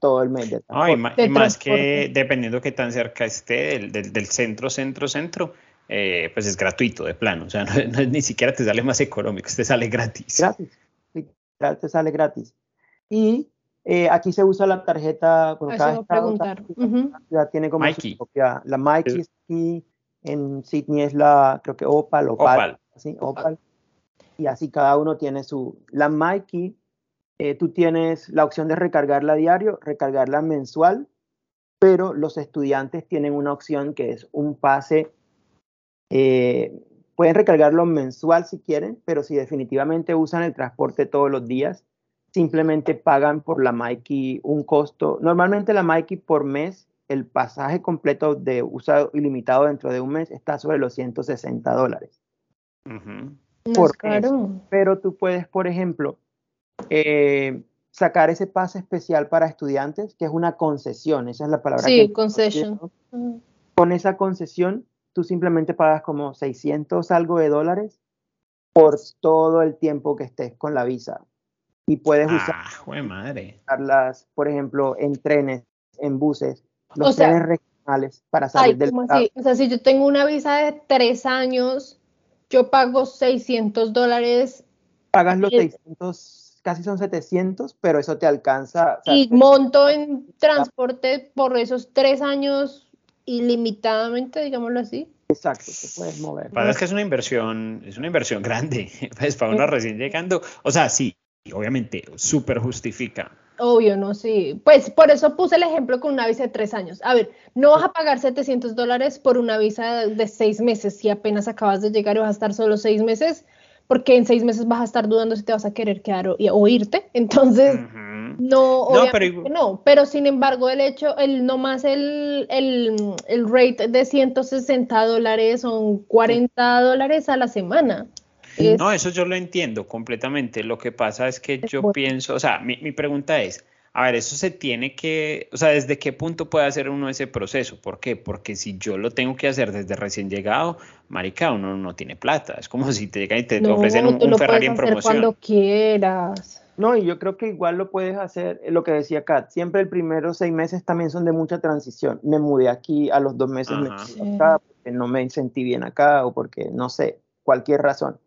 todo el mes. y, más, que dependiendo qué tan cerca esté del, del, centro, centro, centro, eh, pues es gratuito de plano. O sea, no, ni siquiera te sale más económico, te sale gratis. Gratis, te sale gratis. Y eh, aquí se usa la tarjeta, bueno, cada preguntar. tiene como Mikey. Su propia, la Mikey aquí, en Sydney es la, creo que Opal, Opal, Opal. Opal. Y así cada uno tiene su, la Mikey, eh, tú tienes la opción de recargarla diario, recargarla mensual, pero los estudiantes tienen una opción que es un pase, eh, pueden recargarlo mensual si quieren, pero si definitivamente usan el transporte todos los días, simplemente pagan por la Mikey un costo. Normalmente la Mikey por mes, el pasaje completo de uso ilimitado dentro de un mes está sobre los 160 dólares. por Pero tú puedes, por ejemplo, eh, sacar ese pase especial para estudiantes, que es una concesión, esa es la palabra. Sí, concession. Con esa concesión, tú simplemente pagas como 600 algo de dólares por todo el tiempo que estés con la visa y puedes ah, usarlas, por ejemplo, en trenes, en buses, los trenes regionales para salir del O sea, si yo tengo una visa de tres años, yo pago 600 dólares. Pagas los 600, casi son 700, pero eso te alcanza. y monto en transporte por esos tres años ilimitadamente, digámoslo así. Exacto, te puedes mover. es que es una inversión, es una inversión grande, pues para uno recién llegando. O sea, sí, obviamente súper justifica. Obvio, no, sí. Pues por eso puse el ejemplo con una visa de tres años. A ver, no vas a pagar 700 dólares por una visa de, seis meses si apenas acabas de llegar y vas a estar solo seis meses, porque en seis meses vas a estar dudando si te vas a querer quedar o, irte. Entonces, no, obviamente no pero, no, pero sin embargo, el hecho, el no más el, el, el rate de 160 dólares son 40 dólares a la semana. No, eso yo lo entiendo completamente. Lo que pasa es que yo pienso, o sea, mi, mi, pregunta es, a ver, eso se tiene que, o sea, ¿desde qué punto puede hacer uno ese proceso? ¿Por qué? Porque si yo lo tengo que hacer desde recién llegado, marica, uno no tiene plata. Es como si te llegan y te, ofrecen un, un Ferrari en promoción. cuando quieras. No, y yo creo que igual lo puedes hacer, eh, lo que decía Kat, siempre el primero seis meses también son de mucha transición. Me mudé aquí, a los dos meses me acá porque no me sentí bien acá o porque, no sé, cualquier razón.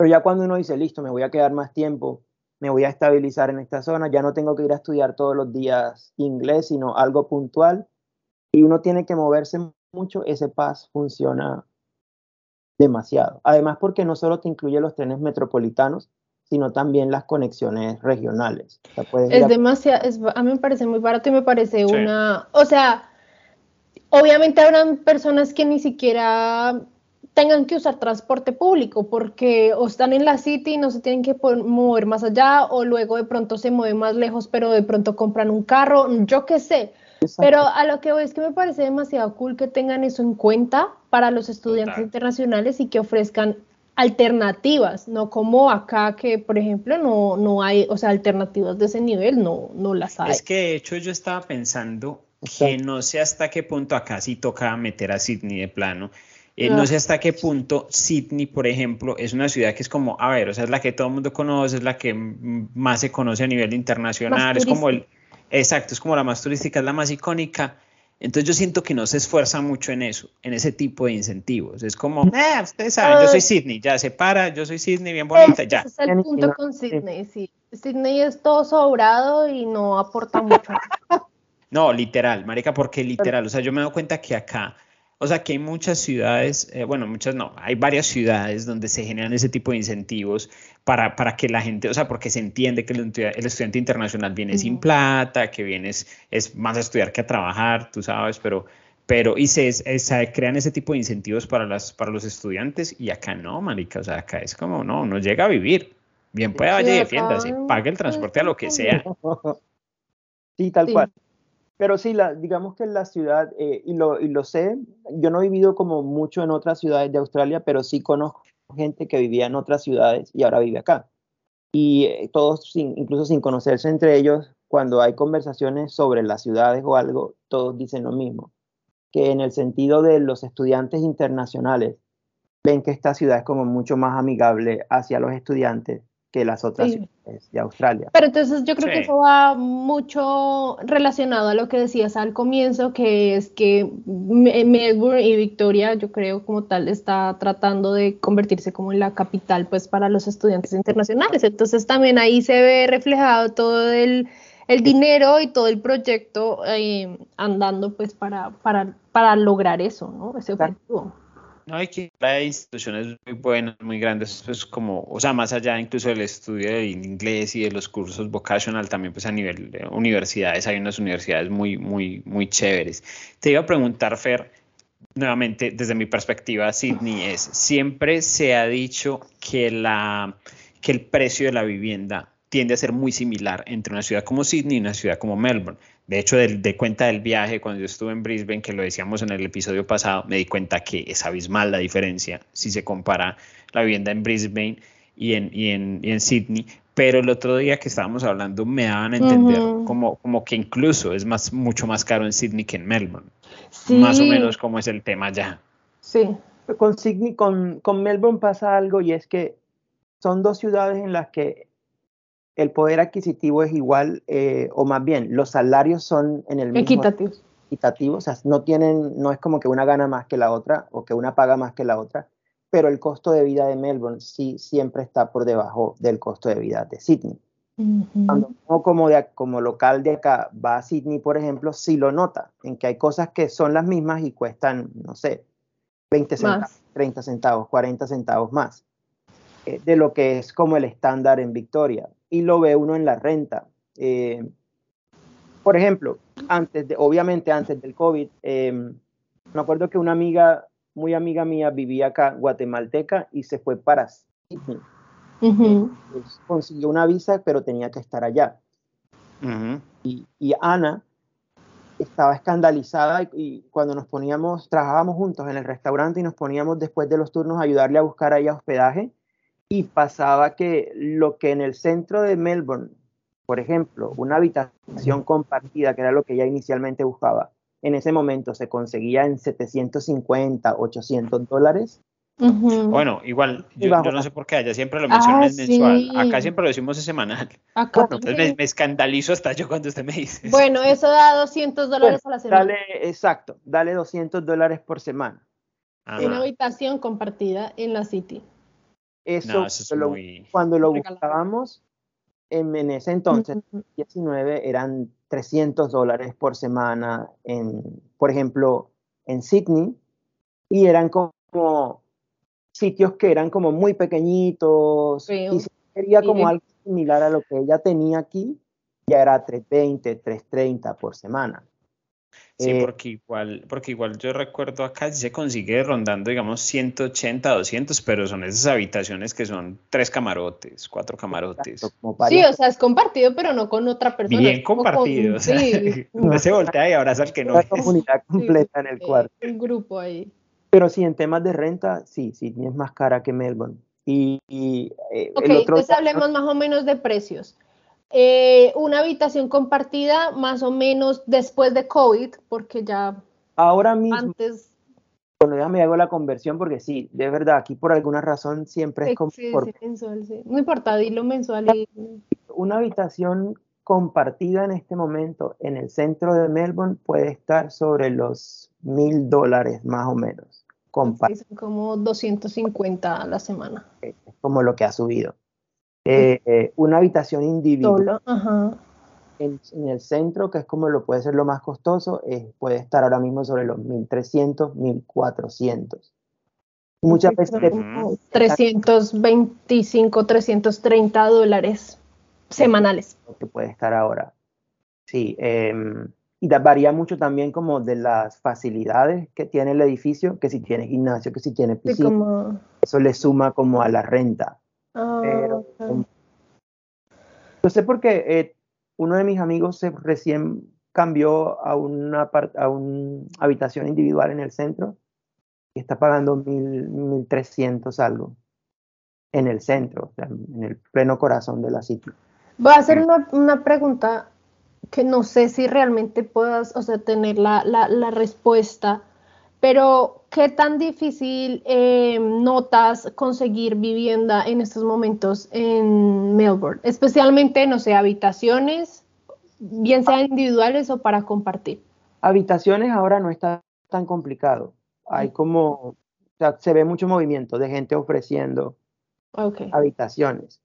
Pero ya cuando uno dice, listo, me voy a quedar más tiempo, me voy a estabilizar en esta zona, ya no tengo que ir a estudiar todos los días inglés, sino algo puntual, y uno tiene que moverse mucho, ese PAS funciona demasiado. Además, porque no solo te incluye los trenes metropolitanos, sino también las conexiones regionales. es demasiado, a mí me parece muy barato y me parece una, o sea, obviamente habrán personas que ni siquiera tengan que usar transporte público porque o están en la city y no se tienen que mover más allá o luego de pronto se mueven más lejos pero de pronto compran un carro, yo qué sé. Pero a lo que voy es que me parece demasiado cool que tengan eso en cuenta para los estudiantes internacionales y que ofrezcan alternativas, no como acá que, por ejemplo, no, no hay, o sea, alternativas de ese nivel, no, no las hay. Es que de hecho yo estaba pensando que no sé hasta qué punto acá sí toca meter a Sydney de plano. Eh, no. sé hasta qué punto Sydney, por ejemplo, es una ciudad que es como, a ver, o sea, es la que todo el mundo conoce, es la que más se conoce a nivel internacional, es como el, exacto, es como la más turística, es la más icónica. Entonces yo siento que no se esfuerza mucho en eso, en ese tipo de incentivos. Es como, eh, ustedes saben, yo soy Sydney, ya se para, yo soy Sydney, bien bonita, ya. Ese es el punto con Sydney, sí. Sydney es todo sobrado y no aporta mucho. No, literal, marica, porque literal, o sea, yo me dado cuenta que acá, o sea, que hay muchas ciudades, eh, bueno, muchas no, hay varias ciudades donde se generan ese tipo de incentivos para, para que la gente, o sea, porque se entiende que el, estudiante internacional viene sin plata, que viene es, más a estudiar que a trabajar, tú sabes, pero, pero y se, se, crean ese tipo de incentivos para, las, para los estudiantes y acá no, marica, o sea, acá es como, no, no llega a vivir. Bien puede, vaya y defiéndase, pague el transporte a lo que sea. Sí, tal cual. Pero sí, la, digamos que la ciudad, eh, y, lo, sé, yo no he vivido como mucho en otras ciudades de Australia, pero sí conozco gente que vivía en otras ciudades y ahora vive acá. Y eh, todos, incluso sin conocerse entre ellos, cuando hay conversaciones sobre las ciudades o algo, todos dicen lo mismo, que en el sentido de los estudiantes internacionales, ven que esta ciudad es como mucho más amigable hacia los estudiantes que las otras ciudades de Australia. Pero entonces yo creo que eso va mucho relacionado a lo que decías al comienzo, que es que Melbourne y Victoria, yo creo como tal, está tratando de convertirse como en la capital pues para los estudiantes internacionales. Entonces también ahí se ve reflejado todo el, el dinero y todo el proyecto eh, andando pues para, para, para lograr eso, ¿no? Ese objetivo. No, hay que hay instituciones muy buenas, muy grandes, pues como, o sea, más allá incluso del estudio de inglés y de los cursos vocational, también pues a nivel de universidades, hay unas universidades muy, muy, muy chéveres. Te iba a preguntar, Fer, nuevamente desde mi perspectiva, Sydney es, siempre se ha dicho que, la, que el precio de la vivienda tiende a ser muy similar entre una ciudad como Sydney y una ciudad como Melbourne. De hecho, de, cuenta del viaje, cuando yo estuve en Brisbane, que lo decíamos en el episodio pasado, me di cuenta que es abismal la diferencia si se compara la vivienda en Brisbane y en, y en, y en Sydney. Pero el otro día que estábamos hablando me daban a entender como, como que incluso es más, mucho más caro en Sydney que en Melbourne. Más o menos como es el tema ya. Sí. Con Sydney, con, con Melbourne pasa algo y es que son dos ciudades en las que el poder adquisitivo es igual, eh, o más bien, los salarios son en el mismo. Equitativos. Equitativos, o sea, no tienen, no es como que una gana más que la otra o que una paga más que la otra, pero el costo de vida de Melbourne sí siempre está por debajo del costo de vida de Sydney. Cuando uno como, de, como local de acá va a Sydney, por ejemplo, sí lo nota, en que hay cosas que son las mismas y cuestan, no sé, 20 centavos, 30 centavos, 40 centavos más eh, de lo que es como el estándar en Victoria y lo ve uno en la renta. Eh, por ejemplo, antes de, obviamente antes del COVID, em, me acuerdo que una amiga, muy amiga mía, vivía acá, guatemalteca, y se fue para Sydney. Pues, consiguió una visa, pero tenía que estar allá. y, y, Ana estaba escandalizada y, y, cuando nos poníamos, trabajábamos juntos en el restaurante y nos poníamos después de los turnos a ayudarle a buscar a ella hospedaje y pasaba que lo que en el centro de Melbourne, por ejemplo, una habitación compartida, que era lo que ella inicialmente buscaba, en ese momento se conseguía en 750, 800 dólares. Bueno, igual, yo, no sé por qué, allá siempre lo mencionan ah, mensual, acá siempre lo decimos semanal. Acá entonces me, escandalizo hasta yo cuando usted me dice. Bueno, eso da 200 dólares a la semana. Dale, exacto, dale 200 dólares por semana. Una habitación compartida en la City. Eso, cuando lo buscábamos, en, ese entonces, 19, eran 300 dólares por semana, en, por ejemplo, en Sydney, y eran como sitios que eran como muy pequeñitos. Y si quería como algo similar a lo que ella tenía aquí, ya era 320, 330 por semana. Sí, Eh, porque igual, porque igual yo recuerdo acá se consigue rondando, digamos, 180, 200, pero son esas habitaciones que son tres camarotes, cuatro camarotes. Sí, o sea, es compartido, pero no con otra persona. Bien con- compartido. o sea, sí, uno se voltea y abraza al que no una es. comunidad completa en el eh, cuarto. un grupo ahí. Pero sí, en temas de renta, sí, sí, es más cara que Melbourne. Y, y, eh, Ok, el otro entonces hablemos más o menos de precios. Eh, una habitación compartida, más o menos después de COVID, porque ya ahora mismo, antes. bueno, ya me hago la conversión porque sí, de verdad, aquí por alguna razón siempre es como sí, por sí, mensual, sí. No importa, dilo mensual y. una habitación compartida en este momento en el centro de Melbourne puede estar sobre los mil dólares más o menos, compa- sí, son como 250 a la semana. es como lo que ha subido. Eh, eh, una habitación individual. Ajá. en, en el centro, que es como lo puede ser lo más costoso, eh, puede estar ahora mismo sobre los 1300, 1400. Muchas veces Son de- como 325, 330 dólares semanales. lo que puede estar ahora. Sí, em, y da- varía mucho también como de las facilidades que tiene el edificio, que si tiene gimnasio, que si tiene Sí, piscina, como. eso le suma como a la renta. Pero, Yo sé porque eh, uno de mis amigos se recién cambió a una, par- a una habitación individual en el centro y está pagando mil, 1300 algo en el centro, o sea, en el pleno corazón de la City. Voy a hacer una, una pregunta que no sé si realmente puedas, o sea, tener la, la, la respuesta, pero ¿qué tan difícil eh, notas conseguir vivienda en estos momentos en Melbourne? Especialmente, no sé, habitaciones, bien sean individuales o para compartir. Habitaciones ahora no está tan complicado. Hay como, o sea, se ve mucho movimiento de gente ofreciendo habitaciones.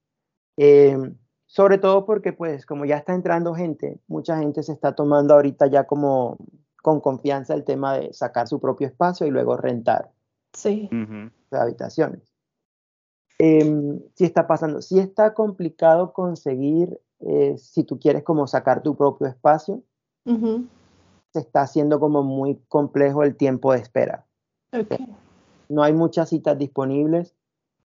Eh, sobre todo porque, pues, como ya está entrando gente, mucha gente se está tomando ahorita ya como con confianza el tema de sacar su propio espacio y luego rentar Sí. Las habitaciones. Em, sí está pasando, sí está complicado conseguir, eh, si tú quieres como sacar tu propio espacio, se está haciendo como muy complejo el tiempo de espera. Ok. no hay muchas citas disponibles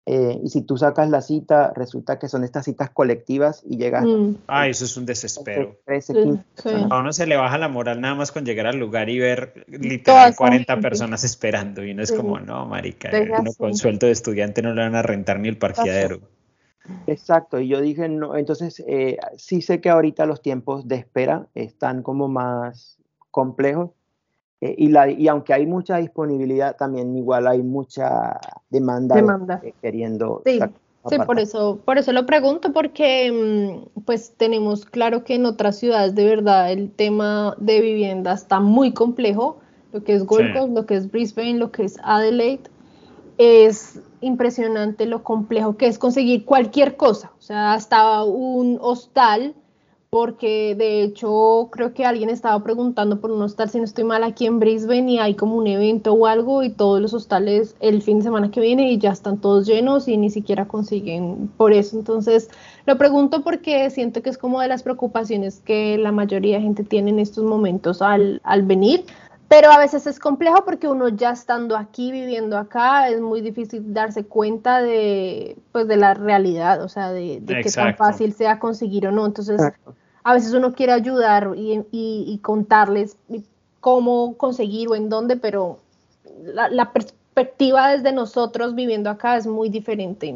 eh, y si tú sacas la cita, resulta que son estas citas colectivas y llegas Mm, Ay, eso es un desespero. 13, Sí, 15 sí. personas. A uno se le baja la moral nada más con llegar al lugar y ver literal esa 40 gente. personas esperando. Y uno es Sí. como, no, marica, uno con sueldo de estudiante no le van a rentar ni el parqueadero. Exacto, y yo dije, no, entonces eh, sí sé que ahorita los tiempos de espera están como más complejos eh, y, la, y aunque hay mucha disponibilidad, también igual hay mucha demanda, de Demanda. gente queriendo Sí, Sí, por eso, por eso lo pregunto, porque mm, pues tenemos claro que en otras ciudades de verdad el tema de vivienda está muy complejo, lo que es Gold Sí. Coast, lo que es Brisbane, lo que es Adelaide, es impresionante lo complejo que es conseguir cualquier cosa, o sea, hasta un hostal, porque de hecho creo que alguien estaba preguntando por un hostal, si no estoy mal, aquí en Brisbane y hay como un evento o algo y todos los hostales el fin de semana que viene y ya están todos llenos y ni siquiera consiguen por eso. Entonces, lo pregunto porque siento que es como de las preocupaciones que la mayoría de gente tiene en estos momentos al, al venir. Pero a veces es complejo porque uno ya estando aquí, viviendo acá, es muy difícil darse cuenta de, pues, de la realidad, o sea, de, de qué tan fácil sea conseguir o no. Entonces, Exacto. A veces uno quiere ayudar y, y- y contarles cómo conseguir o en dónde, pero la, la perspectiva desde nosotros viviendo acá es muy diferente.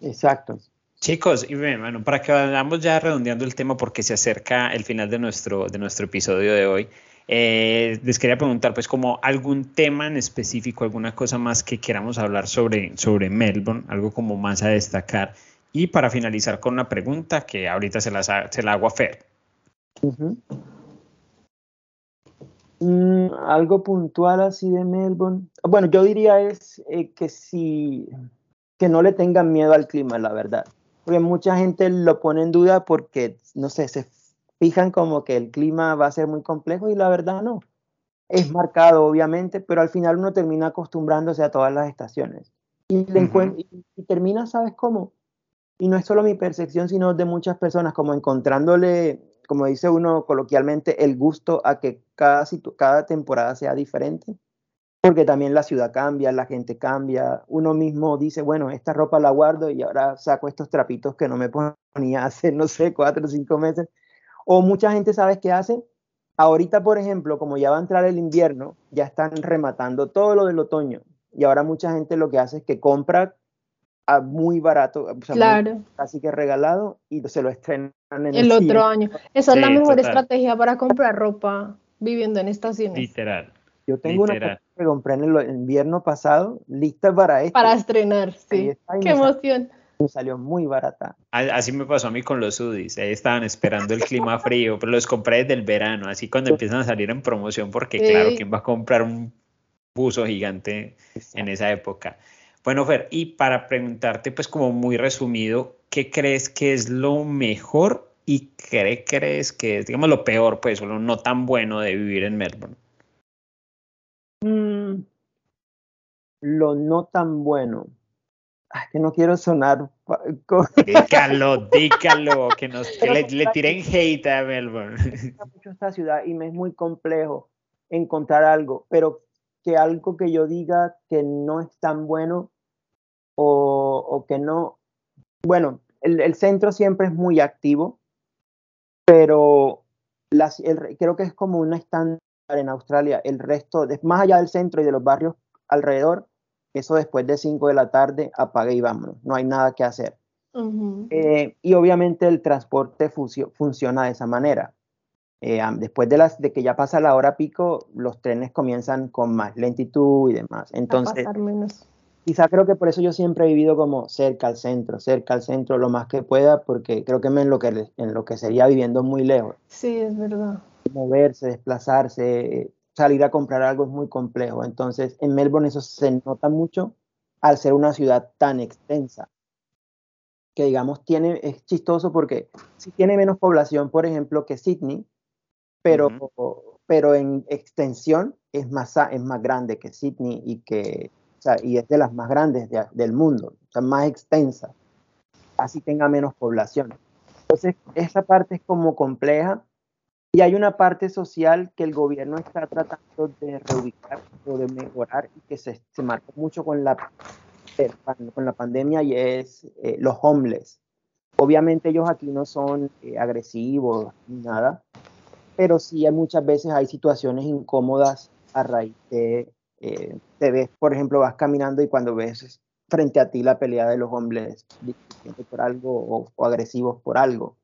Exacto. Chicos, y bueno, para que vayamos ya redondeando el tema porque se acerca el final de nuestro, de nuestro episodio de hoy, eh, les quería preguntar pues como algún tema en específico, alguna cosa más que queramos hablar sobre, sobre Melbourne, algo como más a destacar. Y para finalizar con una pregunta que ahorita se, las ha- se la hago a Fer. Ujú. Mm, algo puntual así de Melbourne. Bueno, yo diría es eh, que si que no le tengan miedo al clima, la verdad. Porque mucha gente lo pone en duda porque, no sé, se fijan como que el clima va a ser muy complejo y la verdad no. Es marcado, obviamente, pero al final uno termina acostumbrándose a todas las estaciones. Y, y, termina, ¿sabes cómo? Y no es solo mi percepción, sino de muchas personas, como encontrándole, como dice uno coloquialmente, el gusto a que cada, cada temporada sea diferente porque también la ciudad cambia, la gente cambia, uno mismo dice, bueno, esta ropa la guardo y ahora saco estos trapitos que no me ponía hace, no sé, cuatro o cinco meses. O mucha gente, ¿sabes qué hace? Ahorita, por ejemplo, como ya va a entrar el invierno, ya están rematando todo lo del otoño. Y ahora mucha gente lo que hace es que compra a muy barato, claro. casi que regalado, y se lo estrenan en el, el otro año. Esa es la mejor estrategia para comprar ropa viviendo en estaciones. Literal. Yo tengo una que compré en el invierno pasado, lista para esto. Para estrenar, sí. Qué emoción. me salió muy barata. Así me pasó a mí con los hoodies. Ahí estaban esperando el clima frío, pero los compré desde el verano, así cuando empiezan a salir en promoción, porque claro, ¿quién va a comprar un buzo gigante en esa época? Bueno, Fer, y para preguntarte, pues como muy resumido, ¿qué crees que es lo mejor y qué crees que es, digamos, lo peor, pues, o lo no tan bueno de vivir en Melbourne? Mm, lo no tan bueno. Es que no quiero sonar. Dícalo, dícalo, que, nos, que le, le, tiren hate a Melbourne. mucho esta ciudad y me es muy complejo encontrar algo, pero que algo que yo diga que no es tan bueno o, o que no. Bueno, el, el, centro siempre es muy activo, pero las, el, creo que es como una estándar en Australia, el resto, más allá del centro y de los barrios alrededor, eso después de 5 de la tarde, apague y vámonos, no hay nada que hacer. Eh, y obviamente el transporte funciona de esa manera. Eh, después de, las, de que ya pasa la hora pico, los trenes comienzan con más lentitud y demás. Entonces, quizá creo que por eso yo siempre he vivido como cerca al centro, cerca al centro lo más que pueda, porque creo que me en lo que sería viviendo muy lejos. Sí, es verdad moverse, desplazarse, salir a comprar algo es muy complejo. Entonces, en Melbourne eso se nota mucho al ser una ciudad tan extensa. Que digamos, tiene, es chistoso porque si tiene menos población, por ejemplo, que Sydney, pero, pero en extensión es más, es más grande que Sydney y, que, y es de las más grandes del mundo, o sea, más extensa, así tenga menos población. Entonces, esa parte es como compleja, y hay una parte social que el gobierno está tratando de reubicar o de mejorar y que se, se marcó mucho con la, con la pandemia y es eh, los homeless. Obviamente ellos aquí no son eh, agresivos ni nada, pero sí hay muchas veces hay situaciones incómodas a raíz de, eh, te ves, por ejemplo, vas caminando y cuando ves frente a ti la pelea de los hombres por algo o agresivos por algo.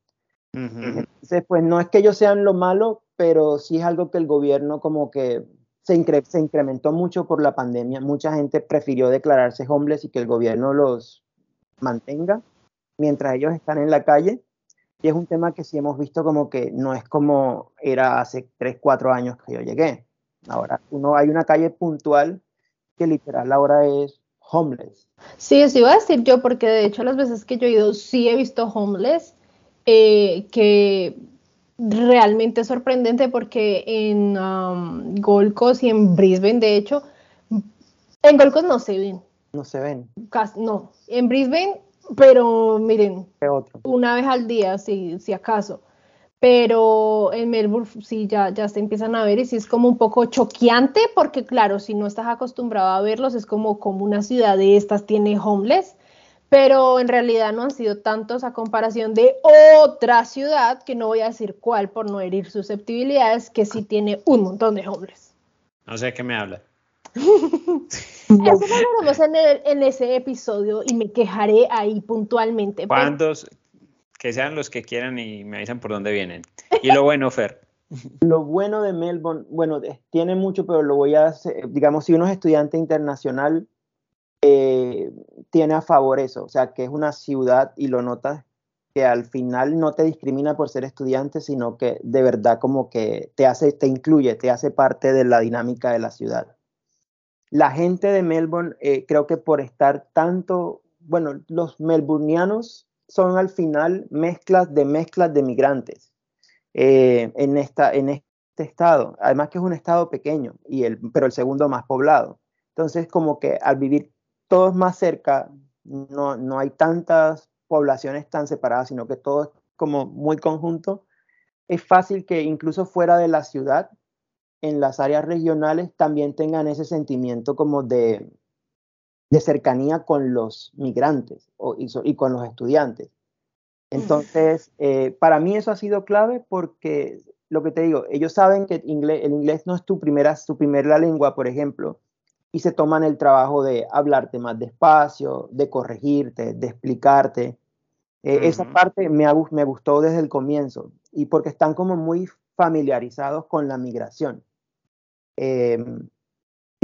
Entonces, pues no es que ellos sean lo malo, pero sí es algo que el gobierno como que se, incrementó mucho por la pandemia. Mucha gente prefirió declararse homeless y que el gobierno los mantenga mientras ellos están en la calle. Y es un tema que sí hemos visto como que no es como era hace 3, 4 años que yo llegué. Ahora uno hay una calle puntual que literal ahora es homeless. Sí, eso iba a decir yo, porque de hecho las veces que yo he ido sí he visto homeless eh, que realmente es sorprendente porque en um, Gold Coast y en Brisbane, de hecho, en Gold Coast no se ven. No se ven. no, en Brisbane, pero miren, una vez al día, si, si acaso. Pero en Melbourne sí ya, ya se empiezan a ver y sí es como un poco choqueante porque claro, si no estás acostumbrado a verlos es como, como una ciudad de estas tiene homeless pero en realidad no han sido tantos a comparación de otra ciudad, que no voy a decir cuál por no herir susceptibilidades, que sí tiene un montón de hombres. No sé de qué me habla. Eso lo veremos en, en, ese episodio y me quejaré ahí puntualmente. ¿Cuántos? Que sean los que quieran y me avisan por dónde vienen. Y lo bueno, Fer. Lo bueno de Melbourne, bueno, tiene mucho, pero lo voy a hacer, digamos, si uno es estudiante internacional, eh, tiene a favor eso, o sea, que es una ciudad y lo notas que al final no te discrimina por ser estudiante, sino que de verdad como que te hace, te incluye, te hace parte de la dinámica de la ciudad. La gente de Melbourne, eh, creo que por estar tanto, bueno, los melburnianos son al final mezclas de mezclas de migrantes eh, en, esta, en este estado. Además que es un estado pequeño, y el, pero el segundo más poblado. Entonces, como que al vivir todo es más cerca, no, no hay tantas poblaciones tan separadas, sino que todo es como muy conjunto, es fácil que incluso fuera de la ciudad, en las áreas regionales, también tengan ese sentimiento como de, de cercanía con los migrantes y, con los estudiantes. Entonces, eh, para mí eso ha sido clave porque lo que te digo, ellos saben que el inglés no es tu primera, tu primera lengua, por ejemplo, y se toman el trabajo de hablarte más despacio, de corregirte, de explicarte. Eh, esa parte me, me gustó desde el comienzo y porque están como muy familiarizados con la migración. Eh,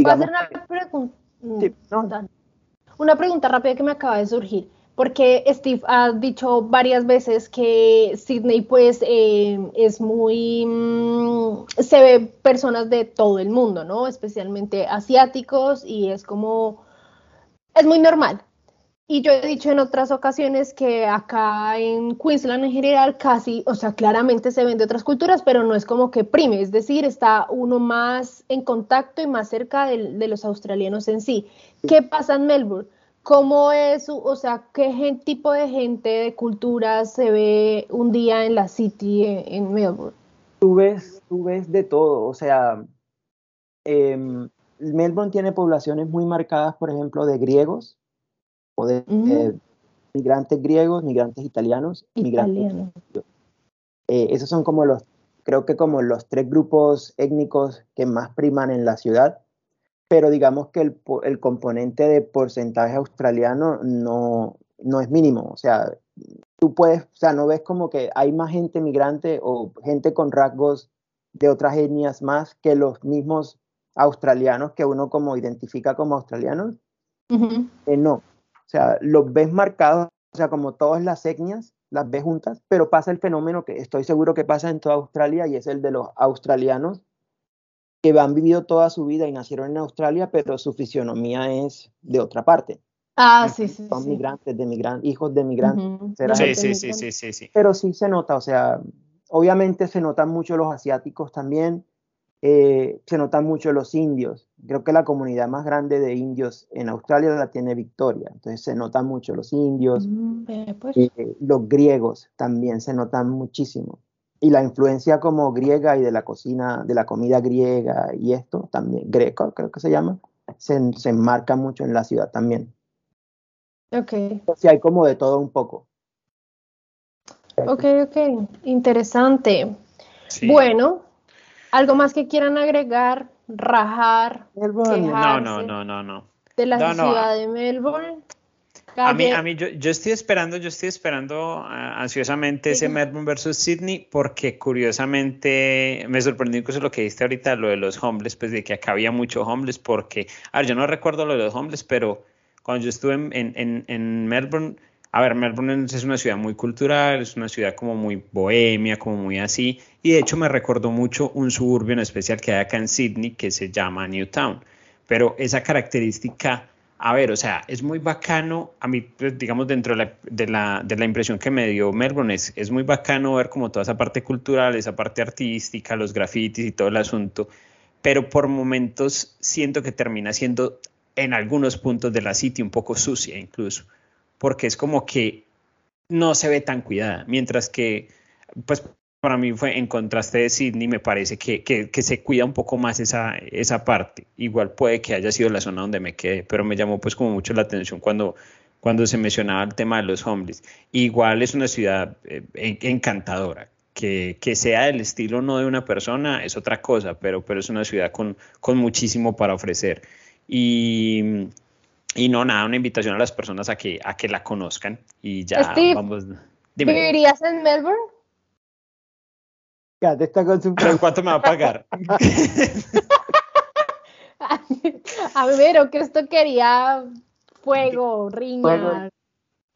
hacer una pregunta? Mm, una pregunta rápida que me acaba de surgir porque Steve ha dicho varias veces que Sydney pues eh, es muy, mm, se ve personas de todo el mundo, ¿no? Especialmente asiáticos y es como, es muy normal. Y yo he dicho en otras ocasiones que acá en Queensland en general casi, o sea, claramente se ven de otras culturas, pero no es como que prime, es decir, está uno más en contacto y más cerca de, de los australianos en sí. ¿Qué pasa en Melbourne? ¿Cómo es, o sea, qué tipo de gente de cultura se ve un día en la City, en, Melbourne? Tú ves, tú ves de todo, o sea, em, Melbourne tiene poblaciones muy marcadas, por ejemplo, de griegos, o de eh, migrantes griegos, migrantes italianos, migrantes. Eh, esos son como los, creo que como los tres grupos étnicos que más priman en la ciudad pero digamos que el, el componente de porcentaje australiano no, no es mínimo. O sea, tú puedes, o sea, no ves como que hay más gente migrante o gente con rasgos de otras etnias más que los mismos australianos que uno como identifica como australianos. Eh, no, o sea, los ves marcados, o sea, como todas las etnias, las ves juntas, pero pasa el fenómeno que estoy seguro que pasa en toda Australia y es el de los australianos que han vivido toda su vida y nacieron en Australia, pero su fisionomía es de otra parte. Ah, sí, sí. Son migrantes, de migrantes, hijos de migrantes. sí, sí, sí, sí, sí, sí. Pero sí se nota, o sea, obviamente se notan mucho los asiáticos también, eh, se notan mucho los indios. Creo que la comunidad más grande de indios en Australia la tiene Victoria, entonces se notan mucho los indios. Mm, pues. y, eh, los griegos también se notan muchísimo y la influencia como griega y de la cocina, de la comida griega y esto también, greco creo que se llama, se, se enmarca mucho en la ciudad también. Ok. Sí, hay como de todo un poco. Ok, ok, interesante. Bueno, ¿algo más que quieran agregar, rajar, no, no, no, no, no. De la ciudad de Melbourne. A mí, a mí yo, yo, estoy esperando, yo estoy esperando ah, ansiosamente ese Melbourne versus Sydney porque curiosamente me sorprendió incluso lo que dijiste ahorita, lo de los homeless, pues de que acá había mucho homeless porque, a ver, yo no recuerdo lo de los homeless, pero cuando yo estuve en, en, en Melbourne, a ver, Melbourne es una ciudad muy cultural, es una ciudad como muy bohemia, como muy así, y de hecho me recordó mucho un suburbio en especial que hay acá en Sydney que se llama Newtown, pero esa característica a ver, o sea, es muy bacano, a mí, pues, digamos, dentro de la, de la, impresión que me dio Melbourne, es, es, muy bacano ver como toda esa parte cultural, esa parte artística, los grafitis y todo el asunto, pero por momentos siento que termina siendo en algunos puntos de la City un poco sucia incluso, porque es como que no se ve tan cuidada, mientras que, pues, para mí fue en contraste de Sydney, me parece que, que, se cuida un poco más esa, esa parte. Igual puede que haya sido la zona donde me quedé, pero me llamó pues como mucho la atención cuando, cuando se mencionaba el tema de los hombres. Igual es una ciudad eh, encantadora. Que, que, sea del estilo no de una persona es otra cosa, pero, pero es una ciudad con, con muchísimo para ofrecer. Y, y no, nada, una invitación a las personas a que, a que la conozcan y ya vamos. ¿Vivirías en Melbourne? está con su ¿Cuánto me va a pagar? a ver, que esto quería fuego, riña.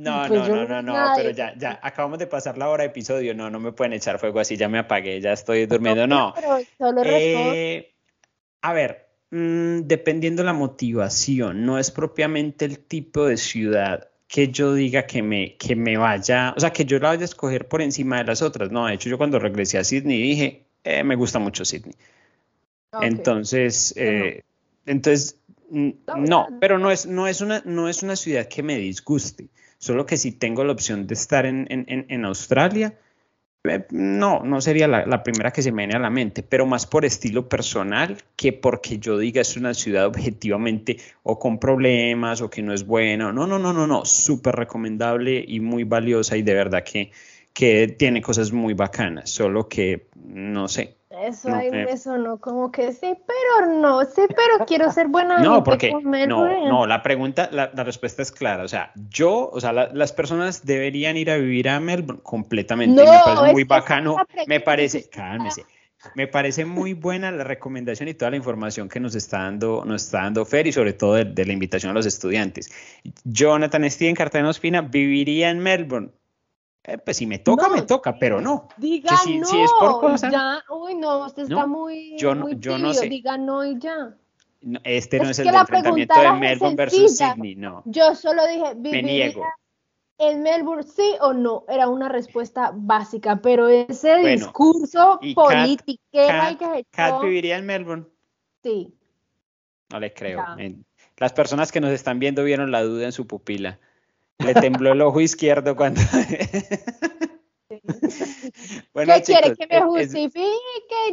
No, pues no, no, no, no, pero ya, ya, acabamos de pasar la hora de episodio, no, no me pueden echar fuego así, ya me apagué, ya estoy durmiendo, no. Pero solo eh, a ver, mm, dependiendo la motivación, no es propiamente el tipo de ciudad que yo diga que me, que me vaya, o sea, que yo la vaya a escoger por encima de las otras. No, de hecho, yo cuando regresé a Sydney dije, eh, me gusta mucho Sydney. Entonces, eh, entonces, No, pero no es, no, es una, no es una ciudad que me disguste. Solo que si tengo la opción de estar en, en, en Australia, no, no sería la, la, primera que se me viene a la mente, pero más por estilo personal que porque yo diga es una ciudad objetivamente o con problemas o que no es buena. No, no, no, no, no, súper recomendable y muy valiosa y de verdad que, que tiene cosas muy bacanas, solo que no sé, eso ahí me sonó como que sí, pero no, sí, pero quiero ser buena. No, porque no, no, la pregunta, la, la, respuesta es clara. O sea, yo, o sea, las personas deberían ir a vivir a Melbourne completamente. No, me parece muy bacano. Me parece, cálmese. Me parece muy buena la recomendación y toda la información que nos está dando, nos está dando Fer y sobre todo de, de la invitación a los estudiantes. Jonathan Steven Cartagena Ospina viviría en Melbourne eh, pues si me toca, me toca, pero no. Diga no, si es por cosa, ya, uy, no, usted está muy, yo, no, muy yo no sé. diga no y ya. este no es, el enfrentamiento de Melbourne versus Sydney, no. Yo solo dije, me niego. ¿En Melbourne sí o no? Era una respuesta básica, pero ese discurso político que Kat viviría en Melbourne? Sí. No le creo. Las personas que nos están viendo vieron la duda en su pupila. Le tembló el ojo izquierdo cuando... bueno, ¿Qué quiere que me justifique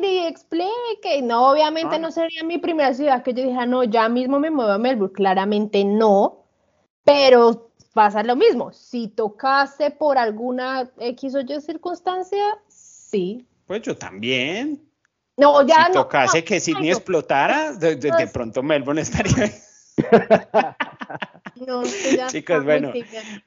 y explique? No, obviamente no. sería mi primera ciudad que yo dije, no, ya mismo me muevo a Melbourne. Claramente no, pero pasa lo mismo. Si tocase por alguna X o Y circunstancia, sí. Pues yo también. No, ya si tocase que Sydney explotara, de, de pronto Melbourne estaría Chicos, bueno,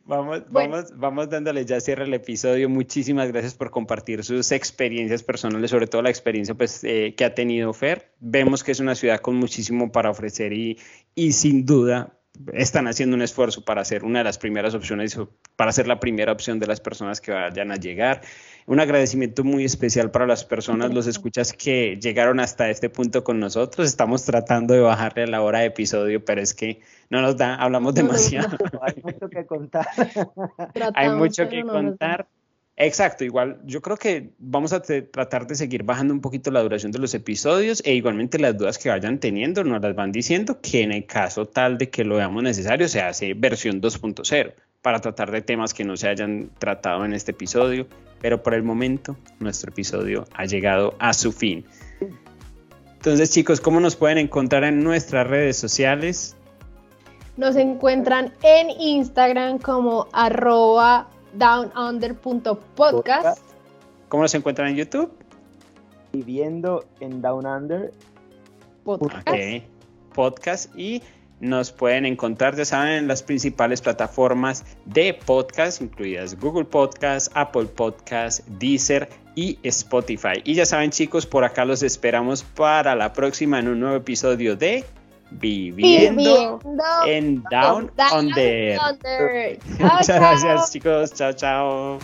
vamos, vamos, vamos dándole ya cierre el episodio. Muchísimas gracias por compartir sus experiencias personales, sobre todo la experiencia pues, eh, que ha tenido Fer. Vemos que es una ciudad con muchísimo para ofrecer y, y sin duda están haciendo un esfuerzo para ser una de las primeras opciones, para ser la primera opción de las personas que vayan a llegar. Un agradecimiento muy especial para las personas, los escuchas que llegaron hasta este punto con nosotros. Estamos tratando de bajarle a la hora de episodio, pero es que no nos da, hablamos demasiado. Hay mucho que contar. Hay mucho que contar. Exacto, igual yo creo que vamos a tratar de seguir bajando un poquito la duración de los episodios e igualmente las dudas que vayan teniendo nos las van diciendo que en el caso tal de que lo veamos necesario se hace versión 2.0 para tratar de temas que no se hayan tratado en este episodio, pero por el momento nuestro episodio ha llegado a su fin. Entonces chicos, ¿cómo nos pueden encontrar en nuestras redes sociales? Nos encuentran en Instagram como arroba downunder.podcast. ¿Cómo nos encuentran en YouTube? Viviendo en Down Under. Podcast. Podcast y nos pueden encontrar, ya saben, en las principales plataformas de podcast, incluidas Google Podcast, Apple Podcast, Deezer y Spotify. Y ya saben, chicos, por acá los esperamos para la próxima en un nuevo episodio de Viviendo, en Down, Under. Muchas gracias, chicos. Chao, chao.